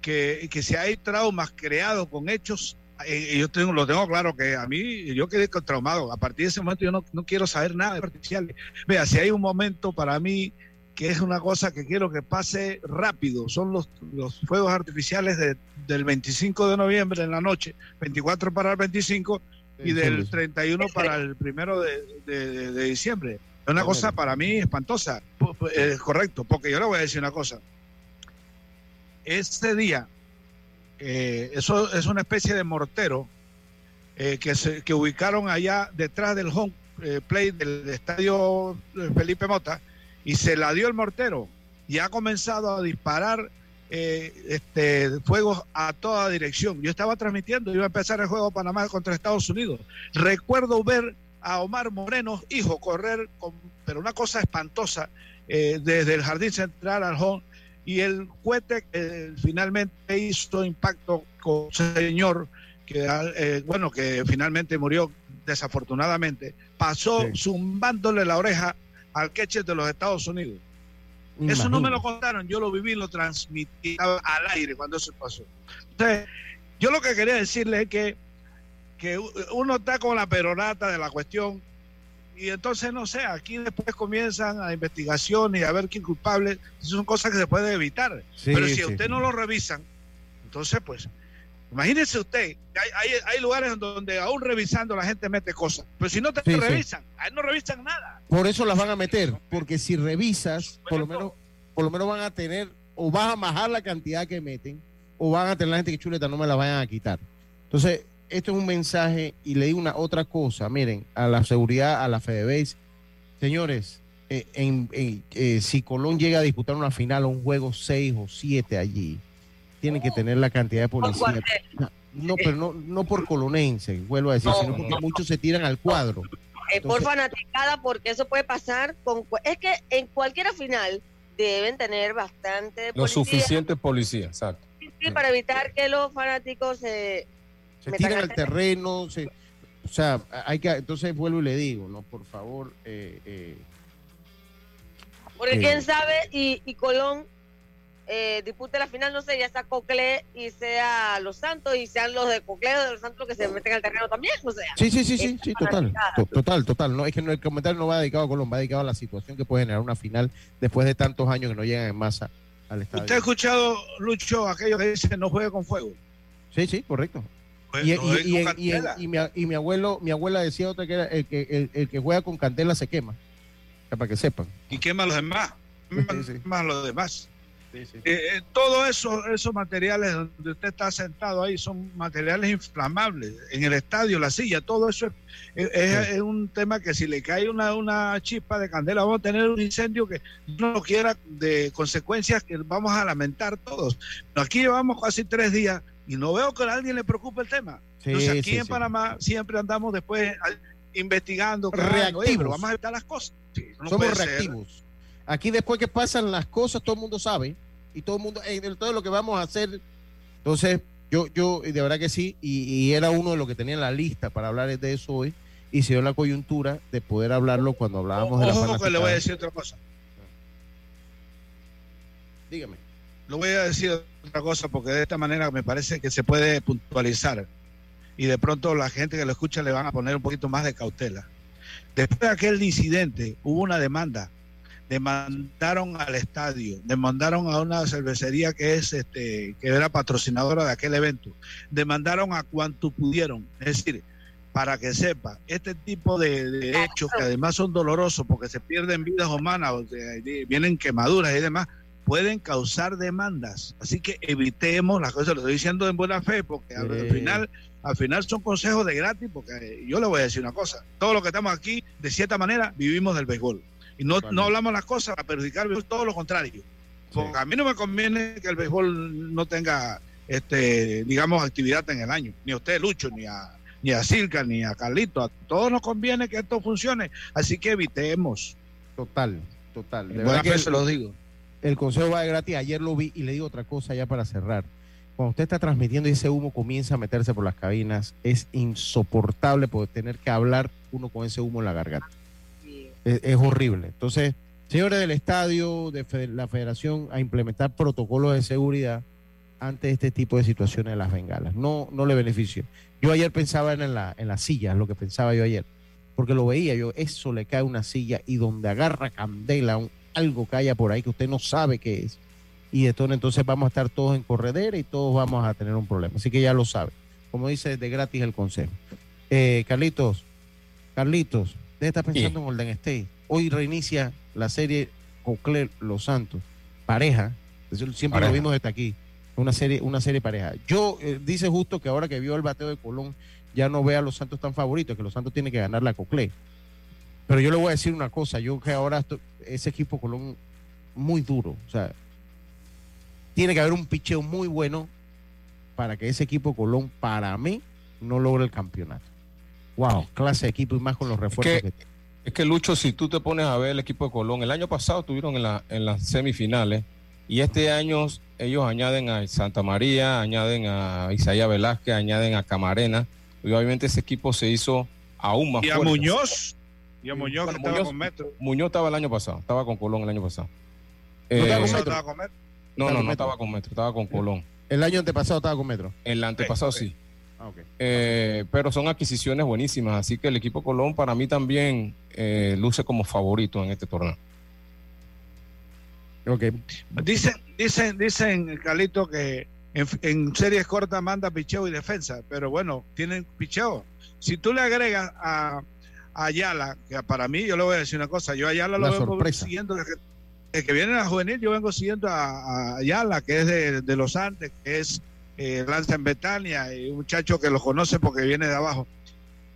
que, que si hay traumas creados con hechos, eh, yo tengo, lo tengo claro que a mí, yo quedé traumado. A partir de ese momento yo no, no quiero saber nada de artificiales. Vea, si hay un momento para mí que es una cosa que quiero que pase rápido, son los, los fuegos artificiales de, del 25 de noviembre en la noche, 24 para el 25, y del 31 para el primero de, diciembre. Es una cosa para mí espantosa. Es correcto, porque yo le voy a decir una cosa. Este día, eh, eso es una especie de mortero eh, que, se, que ubicaron allá detrás del home eh, play del estadio Felipe Mota y se la dio el mortero y ha comenzado a disparar eh, este, fuegos a toda dirección. Yo estaba transmitiendo, iba a empezar el juego Panamá contra Estados Unidos. Recuerdo ver a Omar Moreno, hijo, correr, con, pero una cosa espantosa, eh, desde el jardín central al home, y el cohete finalmente hizo impacto con el señor que eh, bueno, que finalmente murió desafortunadamente, pasó zumbándole la oreja al catcher de los Estados Unidos. Eso no me lo contaron, yo lo viví, lo transmití al aire cuando eso pasó. Entonces, yo lo que quería decirle es que, que uno está con la peronata de la cuestión y entonces, no sé, aquí después comienzan a investigaciones y a ver quién es culpable. Son cosas que se pueden evitar. Pero si a usted no lo revisan, entonces, pues, imagínese usted, hay, hay, lugares donde aún revisando la gente mete cosas. Pero si no te revisan, ahí no revisan nada. Por eso las van a meter, porque si revisas, por lo menos, por lo menos van a tener, o vas a bajar la cantidad que meten, o van a tener la gente que chuleta no me la vayan a quitar. Entonces, esto es un mensaje y le digo una otra cosa, miren, a la seguridad, a la FedeBase, señores, eh, en, eh, si Colón llega a disputar una final o un juego 6 o 7 allí, tienen que tener la cantidad de policía. No, pero no, no por colonense, vuelvo a decir, sino porque muchos se tiran al cuadro. Eh, por fanaticada, porque eso puede pasar con... Es que en cualquier final deben tener bastante policía. Lo suficiente policía, exacto. Sí, para evitar que los fanáticos se se tiran al terreno, o sea, hay que, entonces vuelvo y le digo, no, por favor. Eh, eh, Porque eh, quién sabe, y, y Colón eh, dispute la final, no sé, ya sea Cocle y sea Los Santos y sean los de Cocle o de Los Santos los que se meten al terreno también, o sea. Sí, sí, sí, sí, sí, total, total, total. No, es que el comentario no va dedicado a Colón, va dedicado a la situación que puede generar una final después de tantos años que no llegan en masa al estadio. ¿Usted ha escuchado, Lucho, aquello que dice no juegue con fuego? Sí, sí, correcto. Pues, y, mi, abuelo, mi abuela decía otra que era el que, el, que juega con candela se quema. Para que sepan. Y quema a los demás. Quema a los demás. Eh, eh, todo eso, esos materiales donde usted está sentado ahí son materiales inflamables. En el estadio, la silla, todo eso es, un tema que si le cae una, una chispa de candela, vamos a tener un incendio que no quiera de consecuencias que vamos a lamentar todos. Aquí llevamos casi tres días y no veo que a alguien le preocupe el tema. Entonces aquí en Panamá siempre andamos después investigando, reactivos. vamos a evitar las cosas. Somos reactivos. Aquí después que pasan las cosas, todo el mundo sabe y todo el mundo, en todo lo que vamos a hacer. Entonces, yo, yo, de verdad que sí, y, era uno de los que tenía en la lista para hablar de eso hoy, y se dio la coyuntura de poder hablarlo cuando hablábamos de la que le voy a decir otra cosa. Dígame. Lo voy a decir otra cosa porque de esta manera me parece que se puede puntualizar y de pronto la gente que lo escucha le van a poner un poquito más de cautela. Después de aquel incidente hubo una demanda, demandaron al estadio, demandaron a una cervecería que es este que era patrocinadora de aquel evento, demandaron a cuanto pudieron, es decir, para que sepa, este tipo de, hechos que además son dolorosos porque se pierden vidas humanas, vienen quemaduras y demás, pueden causar demandas. Así que evitemos las cosas, lo estoy diciendo en buena fe, porque al final al final son consejos de gratis, porque yo le voy a decir una cosa, todos los que estamos aquí, de cierta manera, vivimos del béisbol. Y no, no hablamos las cosas para perjudicar todo lo contrario. Porque a mí no me conviene que el béisbol no tenga, este, digamos, actividad en el año. Ni a usted, Lucho, ni a, ni a Circa, ni a Carlito. A todos nos conviene que esto funcione. Así que evitemos. Total, total. De verdad que se lo digo el consejo va de gratis. Ayer lo vi y le digo otra cosa ya para cerrar. Cuando usted está transmitiendo y ese humo comienza a meterse por las cabinas, es insoportable poder tener que hablar uno con ese humo en la garganta. Es, horrible. Entonces, señores del estadio, de la federación, a implementar protocolos de seguridad ante este tipo de situaciones de las bengalas. No, no le beneficio. Yo ayer pensaba en la, en la silla, lo que pensaba yo ayer, porque lo veía yo, eso le cae una silla y donde agarra candela un, algo que haya por ahí que usted no sabe qué es. Y entonces, entonces vamos a estar todos en corredera y todos vamos a tener un problema. Así que ya lo sabe. Como dice de gratis el consejo. Eh, Carlitos, Carlitos, debe estar pensando en Golden State. Hoy reinicia la serie Cocle Los Santos. Pareja. Siempre lo vimos desde aquí. Una serie, una serie pareja. Yo, eh, dice justo que ahora que vio el bateo de Colón, ya no ve a los Santos tan favoritos, que los Santos tienen que ganar la Cocle. Pero yo le voy a decir una cosa, yo que ahora ese equipo Colón muy duro, o sea, tiene que haber un picheo muy bueno para que ese equipo Colón, para mí, no logre el campeonato. Wow, clase de equipo y más con los refuerzos que, tiene. Es que Lucho, si tú te pones a ver el equipo de Colón, el año pasado tuvieron en, la, en las semifinales Y este año ellos añaden a Santa María, añaden a Isaías Velázquez, añaden a Camarena. Y obviamente ese equipo se hizo aún más Y a fuerte. Muñoz. Y a Muñoz Bueno, que estaba Muñoz- con Metro. Muñoz estaba el año pasado, estaba con Colón el año pasado. ¿No estaba Eh, con Metro? Estaba con Metro. no, ¿Estaba no, no estaba con Metro, estaba con Colón. El año antepasado estaba con Metro. El antepasado sí. Ah. Eh, pero son adquisiciones buenísimas, así que el equipo Colón para mí también eh, luce como favorito en este torneo. Ok. Dicen, dicen, dicen, Carlito, que en, en series cortas manda picheo y defensa, pero bueno, tienen picheo. Si tú le agregas a, a Ayala, que para mí, yo le voy a decir una cosa, yo a Ayala lo La vengo sorpresa. siguiendo desde que, desde que viene a juvenil, yo vengo siguiendo a, a Ayala, que es de, de los Andes, que es eh, lanza en Betania, y un muchacho que lo conoce porque viene de abajo.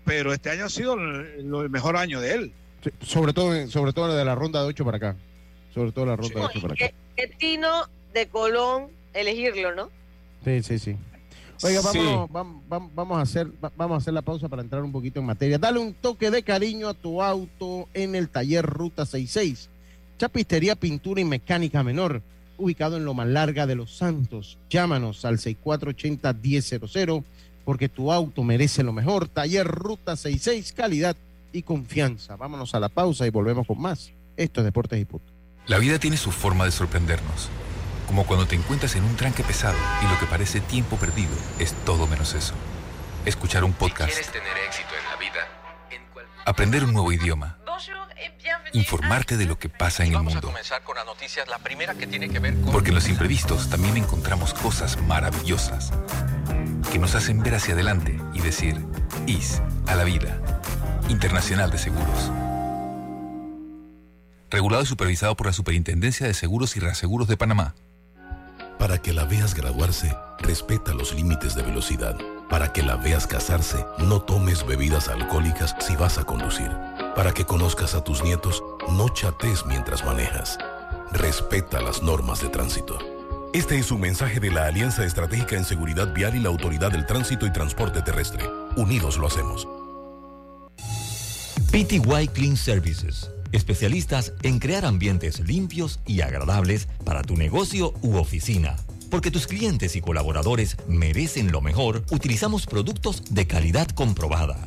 Pero este año ha sido el, el mejor año de él. Sí, sobre todo, en- sobre todo de la ronda de 8 para acá. Sobre todo la ronda de 8 para acá. Qué tino de Colón elegirlo, ¿no? Sí, sí, sí. Oiga, vámonos, vamos, a hacer, va- vamos a hacer la pausa para entrar un poquito en materia. Dale un toque de cariño a tu auto en el taller Ruta 66. Chapistería, pintura y mecánica menor, ubicado en lo más larga de Los Santos. Llámanos al 6480-1000 porque tu auto merece lo mejor. Taller Ruta 66, calidad y confianza. Vámonos a la pausa y volvemos con más. Esto es Deportes y Punto. La vida tiene su forma de sorprendernos. Como cuando te encuentras en un tranque pesado y lo que parece tiempo perdido es todo menos eso. Escuchar un podcast, tener éxito en la vida, aprender un nuevo idioma, informarte de lo que pasa en el a mundo. comenzar con las noticias. La primera que tiene que ver con... Porque en los imprevistos también encontramos cosas maravillosas que nos hacen ver hacia adelante y decir, IS a la vida. Internacional de Seguros. Regulado y supervisado por la Superintendencia de Seguros y Reaseguros de Panamá. Para que la veas graduarse, respeta los límites de velocidad. Para que la veas casarse, no tomes bebidas alcohólicas si vas a conducir. Para que conozcas a tus nietos, no chates mientras manejas. Respeta las normas de tránsito. Este es un mensaje de la Alianza Estratégica en Seguridad Vial y la Autoridad del Tránsito y Transporte Terrestre. Unidos lo hacemos. PTY Clean Services, especialistas en crear ambientes limpios y agradables para tu negocio u oficina. Porque tus clientes y colaboradores merecen lo mejor, utilizamos productos de calidad comprobada.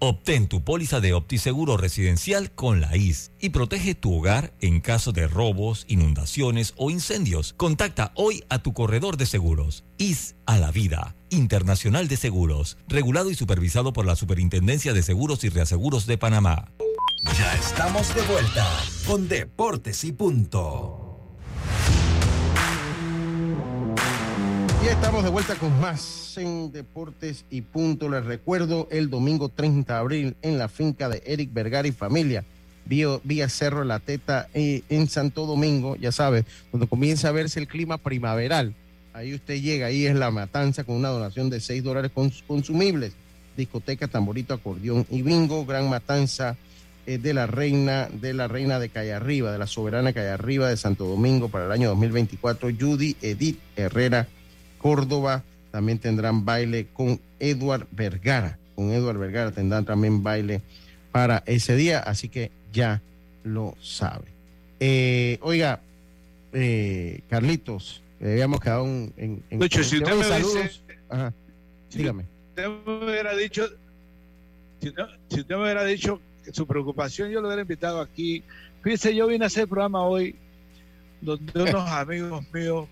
Obtén tu póliza de OptiSeguro residencial con la IS y protege tu hogar en caso de robos, inundaciones o incendios. Contacta hoy a tu corredor de seguros. IS a la vida. Internacional de Seguros. Regulado y supervisado por la Superintendencia de Seguros y Reaseguros de Panamá. Ya estamos de vuelta con Deportes y Punto. Estamos de vuelta con más en Deportes y Punto. Les recuerdo el domingo 30 de abril en la finca de Eric Vergara y familia, vía, Cerro la Teta eh, en Santo Domingo, ya sabes, donde comienza a verse el clima primaveral. Ahí usted llega, ahí es la matanza con una donación de 6 dólares cons- consumibles. Discoteca, tamborito, acordeón y bingo, gran matanza eh, de la reina, de la reina de Calle Arriba, de la soberana Calle Arriba de Santo Domingo para el año 2024, Judy Edith Herrera Córdoba. También tendrán baile con Edward Vergara. Con Edward Vergara tendrán también baile para ese día, así que ya lo sabe. Eh, oiga, eh, Carlitos, eh, habíamos quedado en... en, en- Lucho, si usted me saludos. dice- Ajá, dígame. usted me hubiera dicho, si, si usted me hubiera dicho que su preocupación, yo lo hubiera invitado aquí. Fíjese, yo vine a hacer programa hoy donde unos amigos míos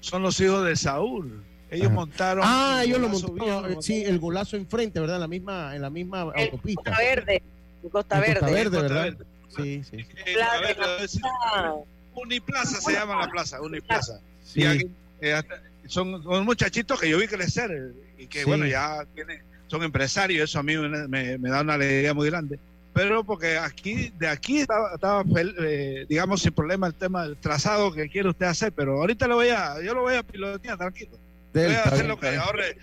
son los hijos de Saúl. Ellos Ajá. montaron. Ah, ellos lo montaron, eh, sí, el golazo enfrente, ¿verdad? En la misma, en la misma El autopista. Costa Verde. en Costa Verde. Costa Verde, Costa ¿verdad? Verde. Sí, sí. Eh, ver, Uniplaza se llama la plaza, Uniplaza. Sí. Y aquí, eh, hasta- son, son muchachitos que yo vi crecer y que Sí. bueno, ya tienen, son empresarios, eso a mí me, me- me da una alegría muy grande. Pero porque aquí, de aquí estaba, estaba eh, digamos, sin problema el tema del trazado que quiere usted hacer, pero ahorita lo voy a, yo lo voy a pilotear, tranquilo. Del- voy a hacer bien, lo que ahorre,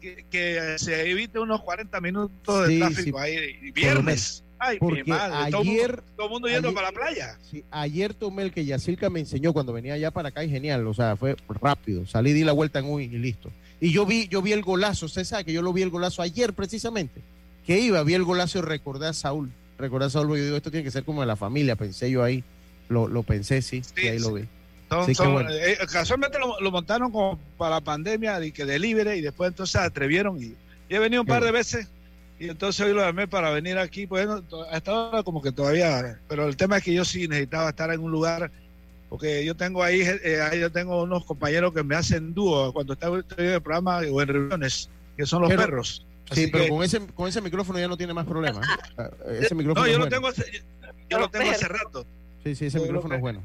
que, que se evite unos 40 minutos de Sí, tráfico sí. ahí, y viernes. Ay, mi Porque madre, todo el ayer- mundo, todo el mundo yendo ayer- para la playa. Sí, ayer tomé el que Yacilca me enseñó cuando venía allá para acá y genial, o sea, fue rápido. Salí, di la vuelta en un y listo. Y yo vi, yo vi el golazo, usted sabe que yo lo vi el golazo ayer precisamente. Que iba, vi el golazo y recordé a Saúl. Recordé a Saúl, yo digo, esto tiene que ser como de la familia, pensé yo ahí. Lo, lo pensé, sí, y ahí lo vi. Son- bueno. eh, casualmente lo, lo montaron como para la pandemia y que delivery y después entonces atrevieron y, y he venido un Qué par de veces y entonces hoy lo llamé para venir aquí, pues no, to- hasta ahora como que todavía, pero el tema es que yo sí necesitaba estar en un lugar porque yo tengo ahí, eh, ahí yo tengo unos compañeros que me hacen dúo cuando estoy estoy en el programa o en reuniones, que son los Pero- perros. Sí, Así pero que- con ese, con ese micrófono ya no tiene más problema. ¿eh? Ese micrófono no, yo es lo bueno. tengo, hace- yo, yo lo tengo hace rato. Sí, sí, ese yo micrófono es bueno.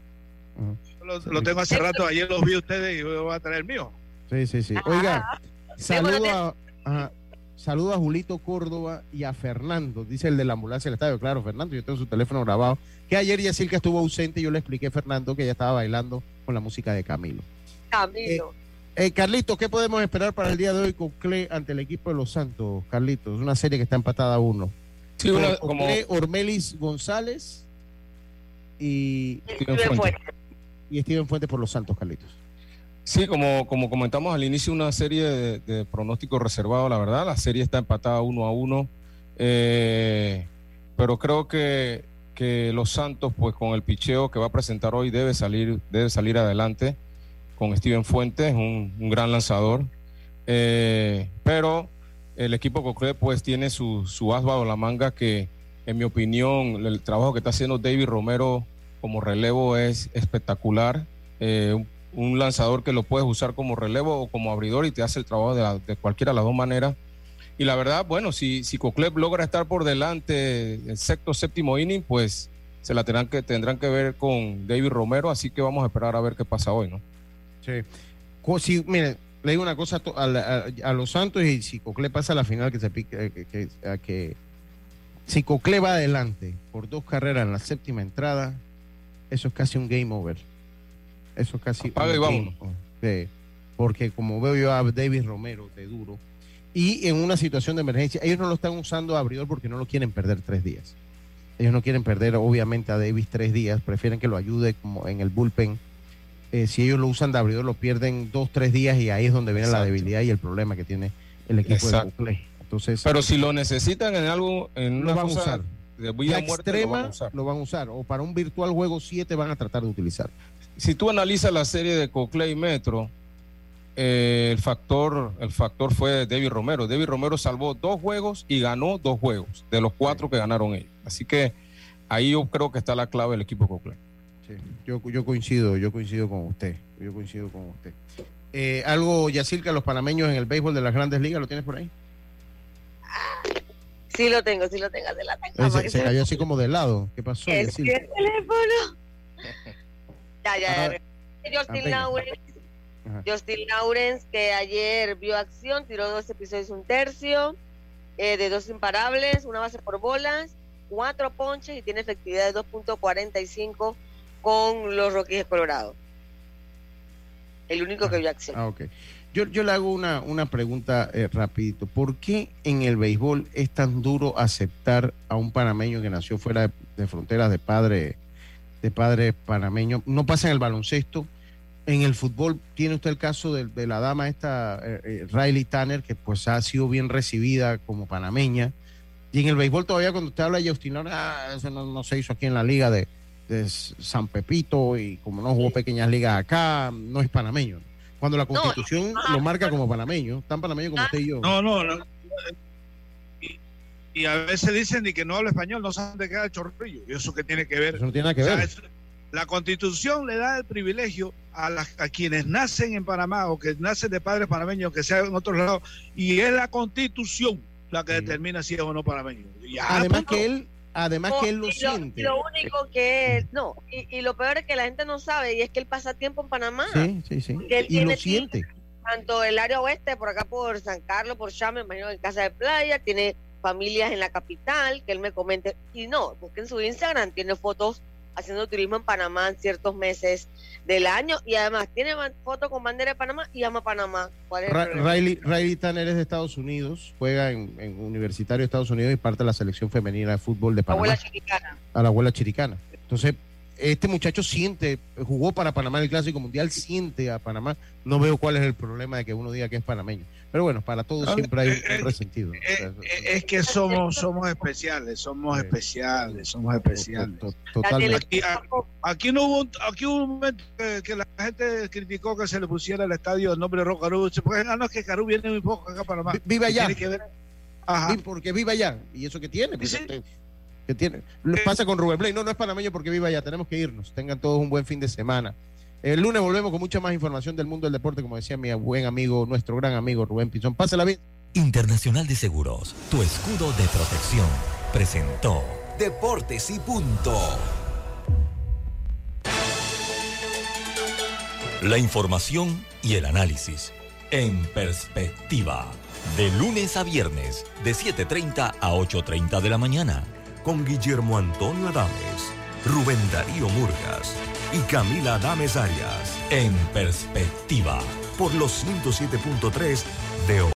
Yo Lo, lo tengo hace rato, ayer los vi ustedes y yo voy a traer el mío. Sí, sí, sí. Oiga, saludo a, ajá, saludo a Julito Córdoba y a Fernando, dice el de la ambulancia del estadio. Claro, Fernando, yo tengo su teléfono grabado. Que ayer Yacirca estuvo ausente y yo le expliqué a Fernando que ella estaba bailando con la música de Camilo. Camilo. Eh, Carlitos, ¿qué podemos esperar para el día de hoy con Cle ante el equipo de los Santos? Carlitos, una serie que está empatada a uno. Sí, una- Con como- Cle, Ormelis González y Steven Fuentes. y Steven Fuentes por los Santos, Carlitos. Sí, como, como comentamos al inicio, una serie de, de pronósticos reservados, la verdad. La serie está empatada uno a uno. eh, pero creo que, que los Santos, pues con el picheo que va a presentar hoy, debe salir, debe salir adelante con Steven Fuentes, un, gran lanzador. Eh, pero el equipo Coclé, pues tiene su, su as bajo la manga que, en mi opinión, el trabajo que está haciendo David Romero como relevo es espectacular. Eh, un, lanzador que lo puedes usar como relevo o como abridor y te hace el trabajo de, cualquiera de las dos maneras. Y la verdad, bueno, si, si logra estar por delante el sexto, séptimo inning, pues se la tendrán que, tendrán que ver con David Romero, así que vamos a esperar a ver qué pasa hoy, ¿no? Sí. Si, mire, le digo una cosa a los Santos y si Cocle pasa a la final, que se pique, que, que- a que si Cocle va adelante por dos carreras en la séptima entrada, eso es casi un game over. Eso es casi Apaga un y game vámonos. over. Sí, porque como veo yo a David Romero de duro y en una situación de emergencia, ellos no lo están usando a abridor porque no lo quieren perder tres días. Ellos no quieren perder, obviamente, a Davis tres días, prefieren que lo ayude como en el bullpen. Eh, si ellos lo usan de abridor, lo pierden dos, tres días y ahí es donde viene la debilidad y el problema que tiene el equipo Exacto. de Oakley. Entonces, Pero si lo necesitan en algo, en lo una van a usar. de la muerte, lo van extrema a usar. lo van a usar. O para un virtual juego 7 van a tratar de utilizar. si tú analizas la serie de Coclé y Metro, eh, el factor, el factor fue David Romero. David Romero salvó dos juegos y ganó dos juegos de los cuatro que ganaron ellos. Así que ahí yo creo que está la clave del equipo Coclé. Sí, yo, yo coincido, yo coincido con usted. Yo coincido con usted. Eh, algo, Yacirca, los panameños en el béisbol de las grandes ligas, ¿lo tienes por ahí? Sí lo tengo, sí lo tengo. Se la se, se cayó así como de lado. ¿Qué pasó, El Yacirca? teléfono. Ya, ya, ya. Justin. Lawrence. Justin Lawrence, que ayer vio acción, tiró dos episodios, un tercio, eh, de dos imparables, una base por bolas, cuatro ponches y tiene efectividad de 2.45 con los Rockies de Colorado. El único que vio acción. Ah, ok. Yo, yo le hago una, una pregunta eh, rapidito. ¿Por qué en el béisbol es tan duro aceptar a un panameño que nació fuera de, de fronteras de padre, de padre panameño? No pasa en el baloncesto. En el fútbol tiene usted el caso de, de la dama esta, eh, eh, Riley Tanner, que pues ha sido bien recibida como panameña. Y en el béisbol todavía cuando usted habla de Justin ah, eso no, no se hizo aquí en la liga de, de San Pepito y como no jugó pequeñas ligas acá, no es panameño. Cuando la constitución lo marca como panameño, tan panameño como usted y yo. No, no, no. Y, y a veces dicen ni que no habla español, no saben de qué era el chorrillo. ¿Y eso qué tiene que ver? Eso no tiene nada que O sea, ver. es- la constitución le da el privilegio a, las- a quienes nacen en Panamá o que nacen de padres panameños, que sean en otros lados, y es la constitución la que determina si es o no panameño. Y ya, Además que él, Además No, que él lo siente. Lo único que él, no, y, y lo peor es que la gente no sabe, y es que él pasa tiempo en Panamá. Sí, sí, sí. Él Y lo siente. Tanto el área oeste, por acá por San Carlos, por Chame, imagino en Casa de Playa, tiene familias en la capital, que él me comente, y no, porque en su Instagram tiene fotos haciendo turismo en Panamá en ciertos meses del año, y además tiene fotos con bandera de Panamá y ama Panamá. ¿Cuál es Ra-? Riley, Riley Tanner es de Estados Unidos, juega en, en Universitario de Estados Unidos y parte de la selección femenina de fútbol de Panamá. Abuela chiricana. a la abuela chiricana. Entonces, este muchacho siente, jugó para Panamá en el Clásico Mundial, siente a Panamá. No veo cuál es el problema de que uno diga que es panameño. Pero bueno, para todos siempre hay eh, un, un resentido. Es que somos, somos especiales, somos especiales, somos especiales. totalmente. Aquí, no hubo, un- aquí hubo un momento que, que la gente criticó que se le pusiera el estadio el nombre de Roca Caru. Porque ah, no, es que Caru viene muy poco acá a Panamá. Vive allá. Tiene que ver- Vi- Porque vive allá. ¿Y eso qué tiene? Pues, este, ¿Qué tiene? Lo pasa con Rubén Blay. No, no es panameño porque vive allá. Tenemos que irnos. Tengan todos un buen fin de semana. El lunes volvemos con mucha más información del mundo del deporte, como decía mi buen amigo, nuestro gran amigo Rubén Pizón. Pásala bien. Internacional de Seguros, tu escudo de protección, presentó Deportes y punto. la información y el análisis en perspectiva. De lunes a viernes, de 7.30 a 8.30 de la mañana. Con Guillermo Antonio Adames, Rubén Darío Murgas y Camila Adames Arias. En perspectiva. Por los 107.3 de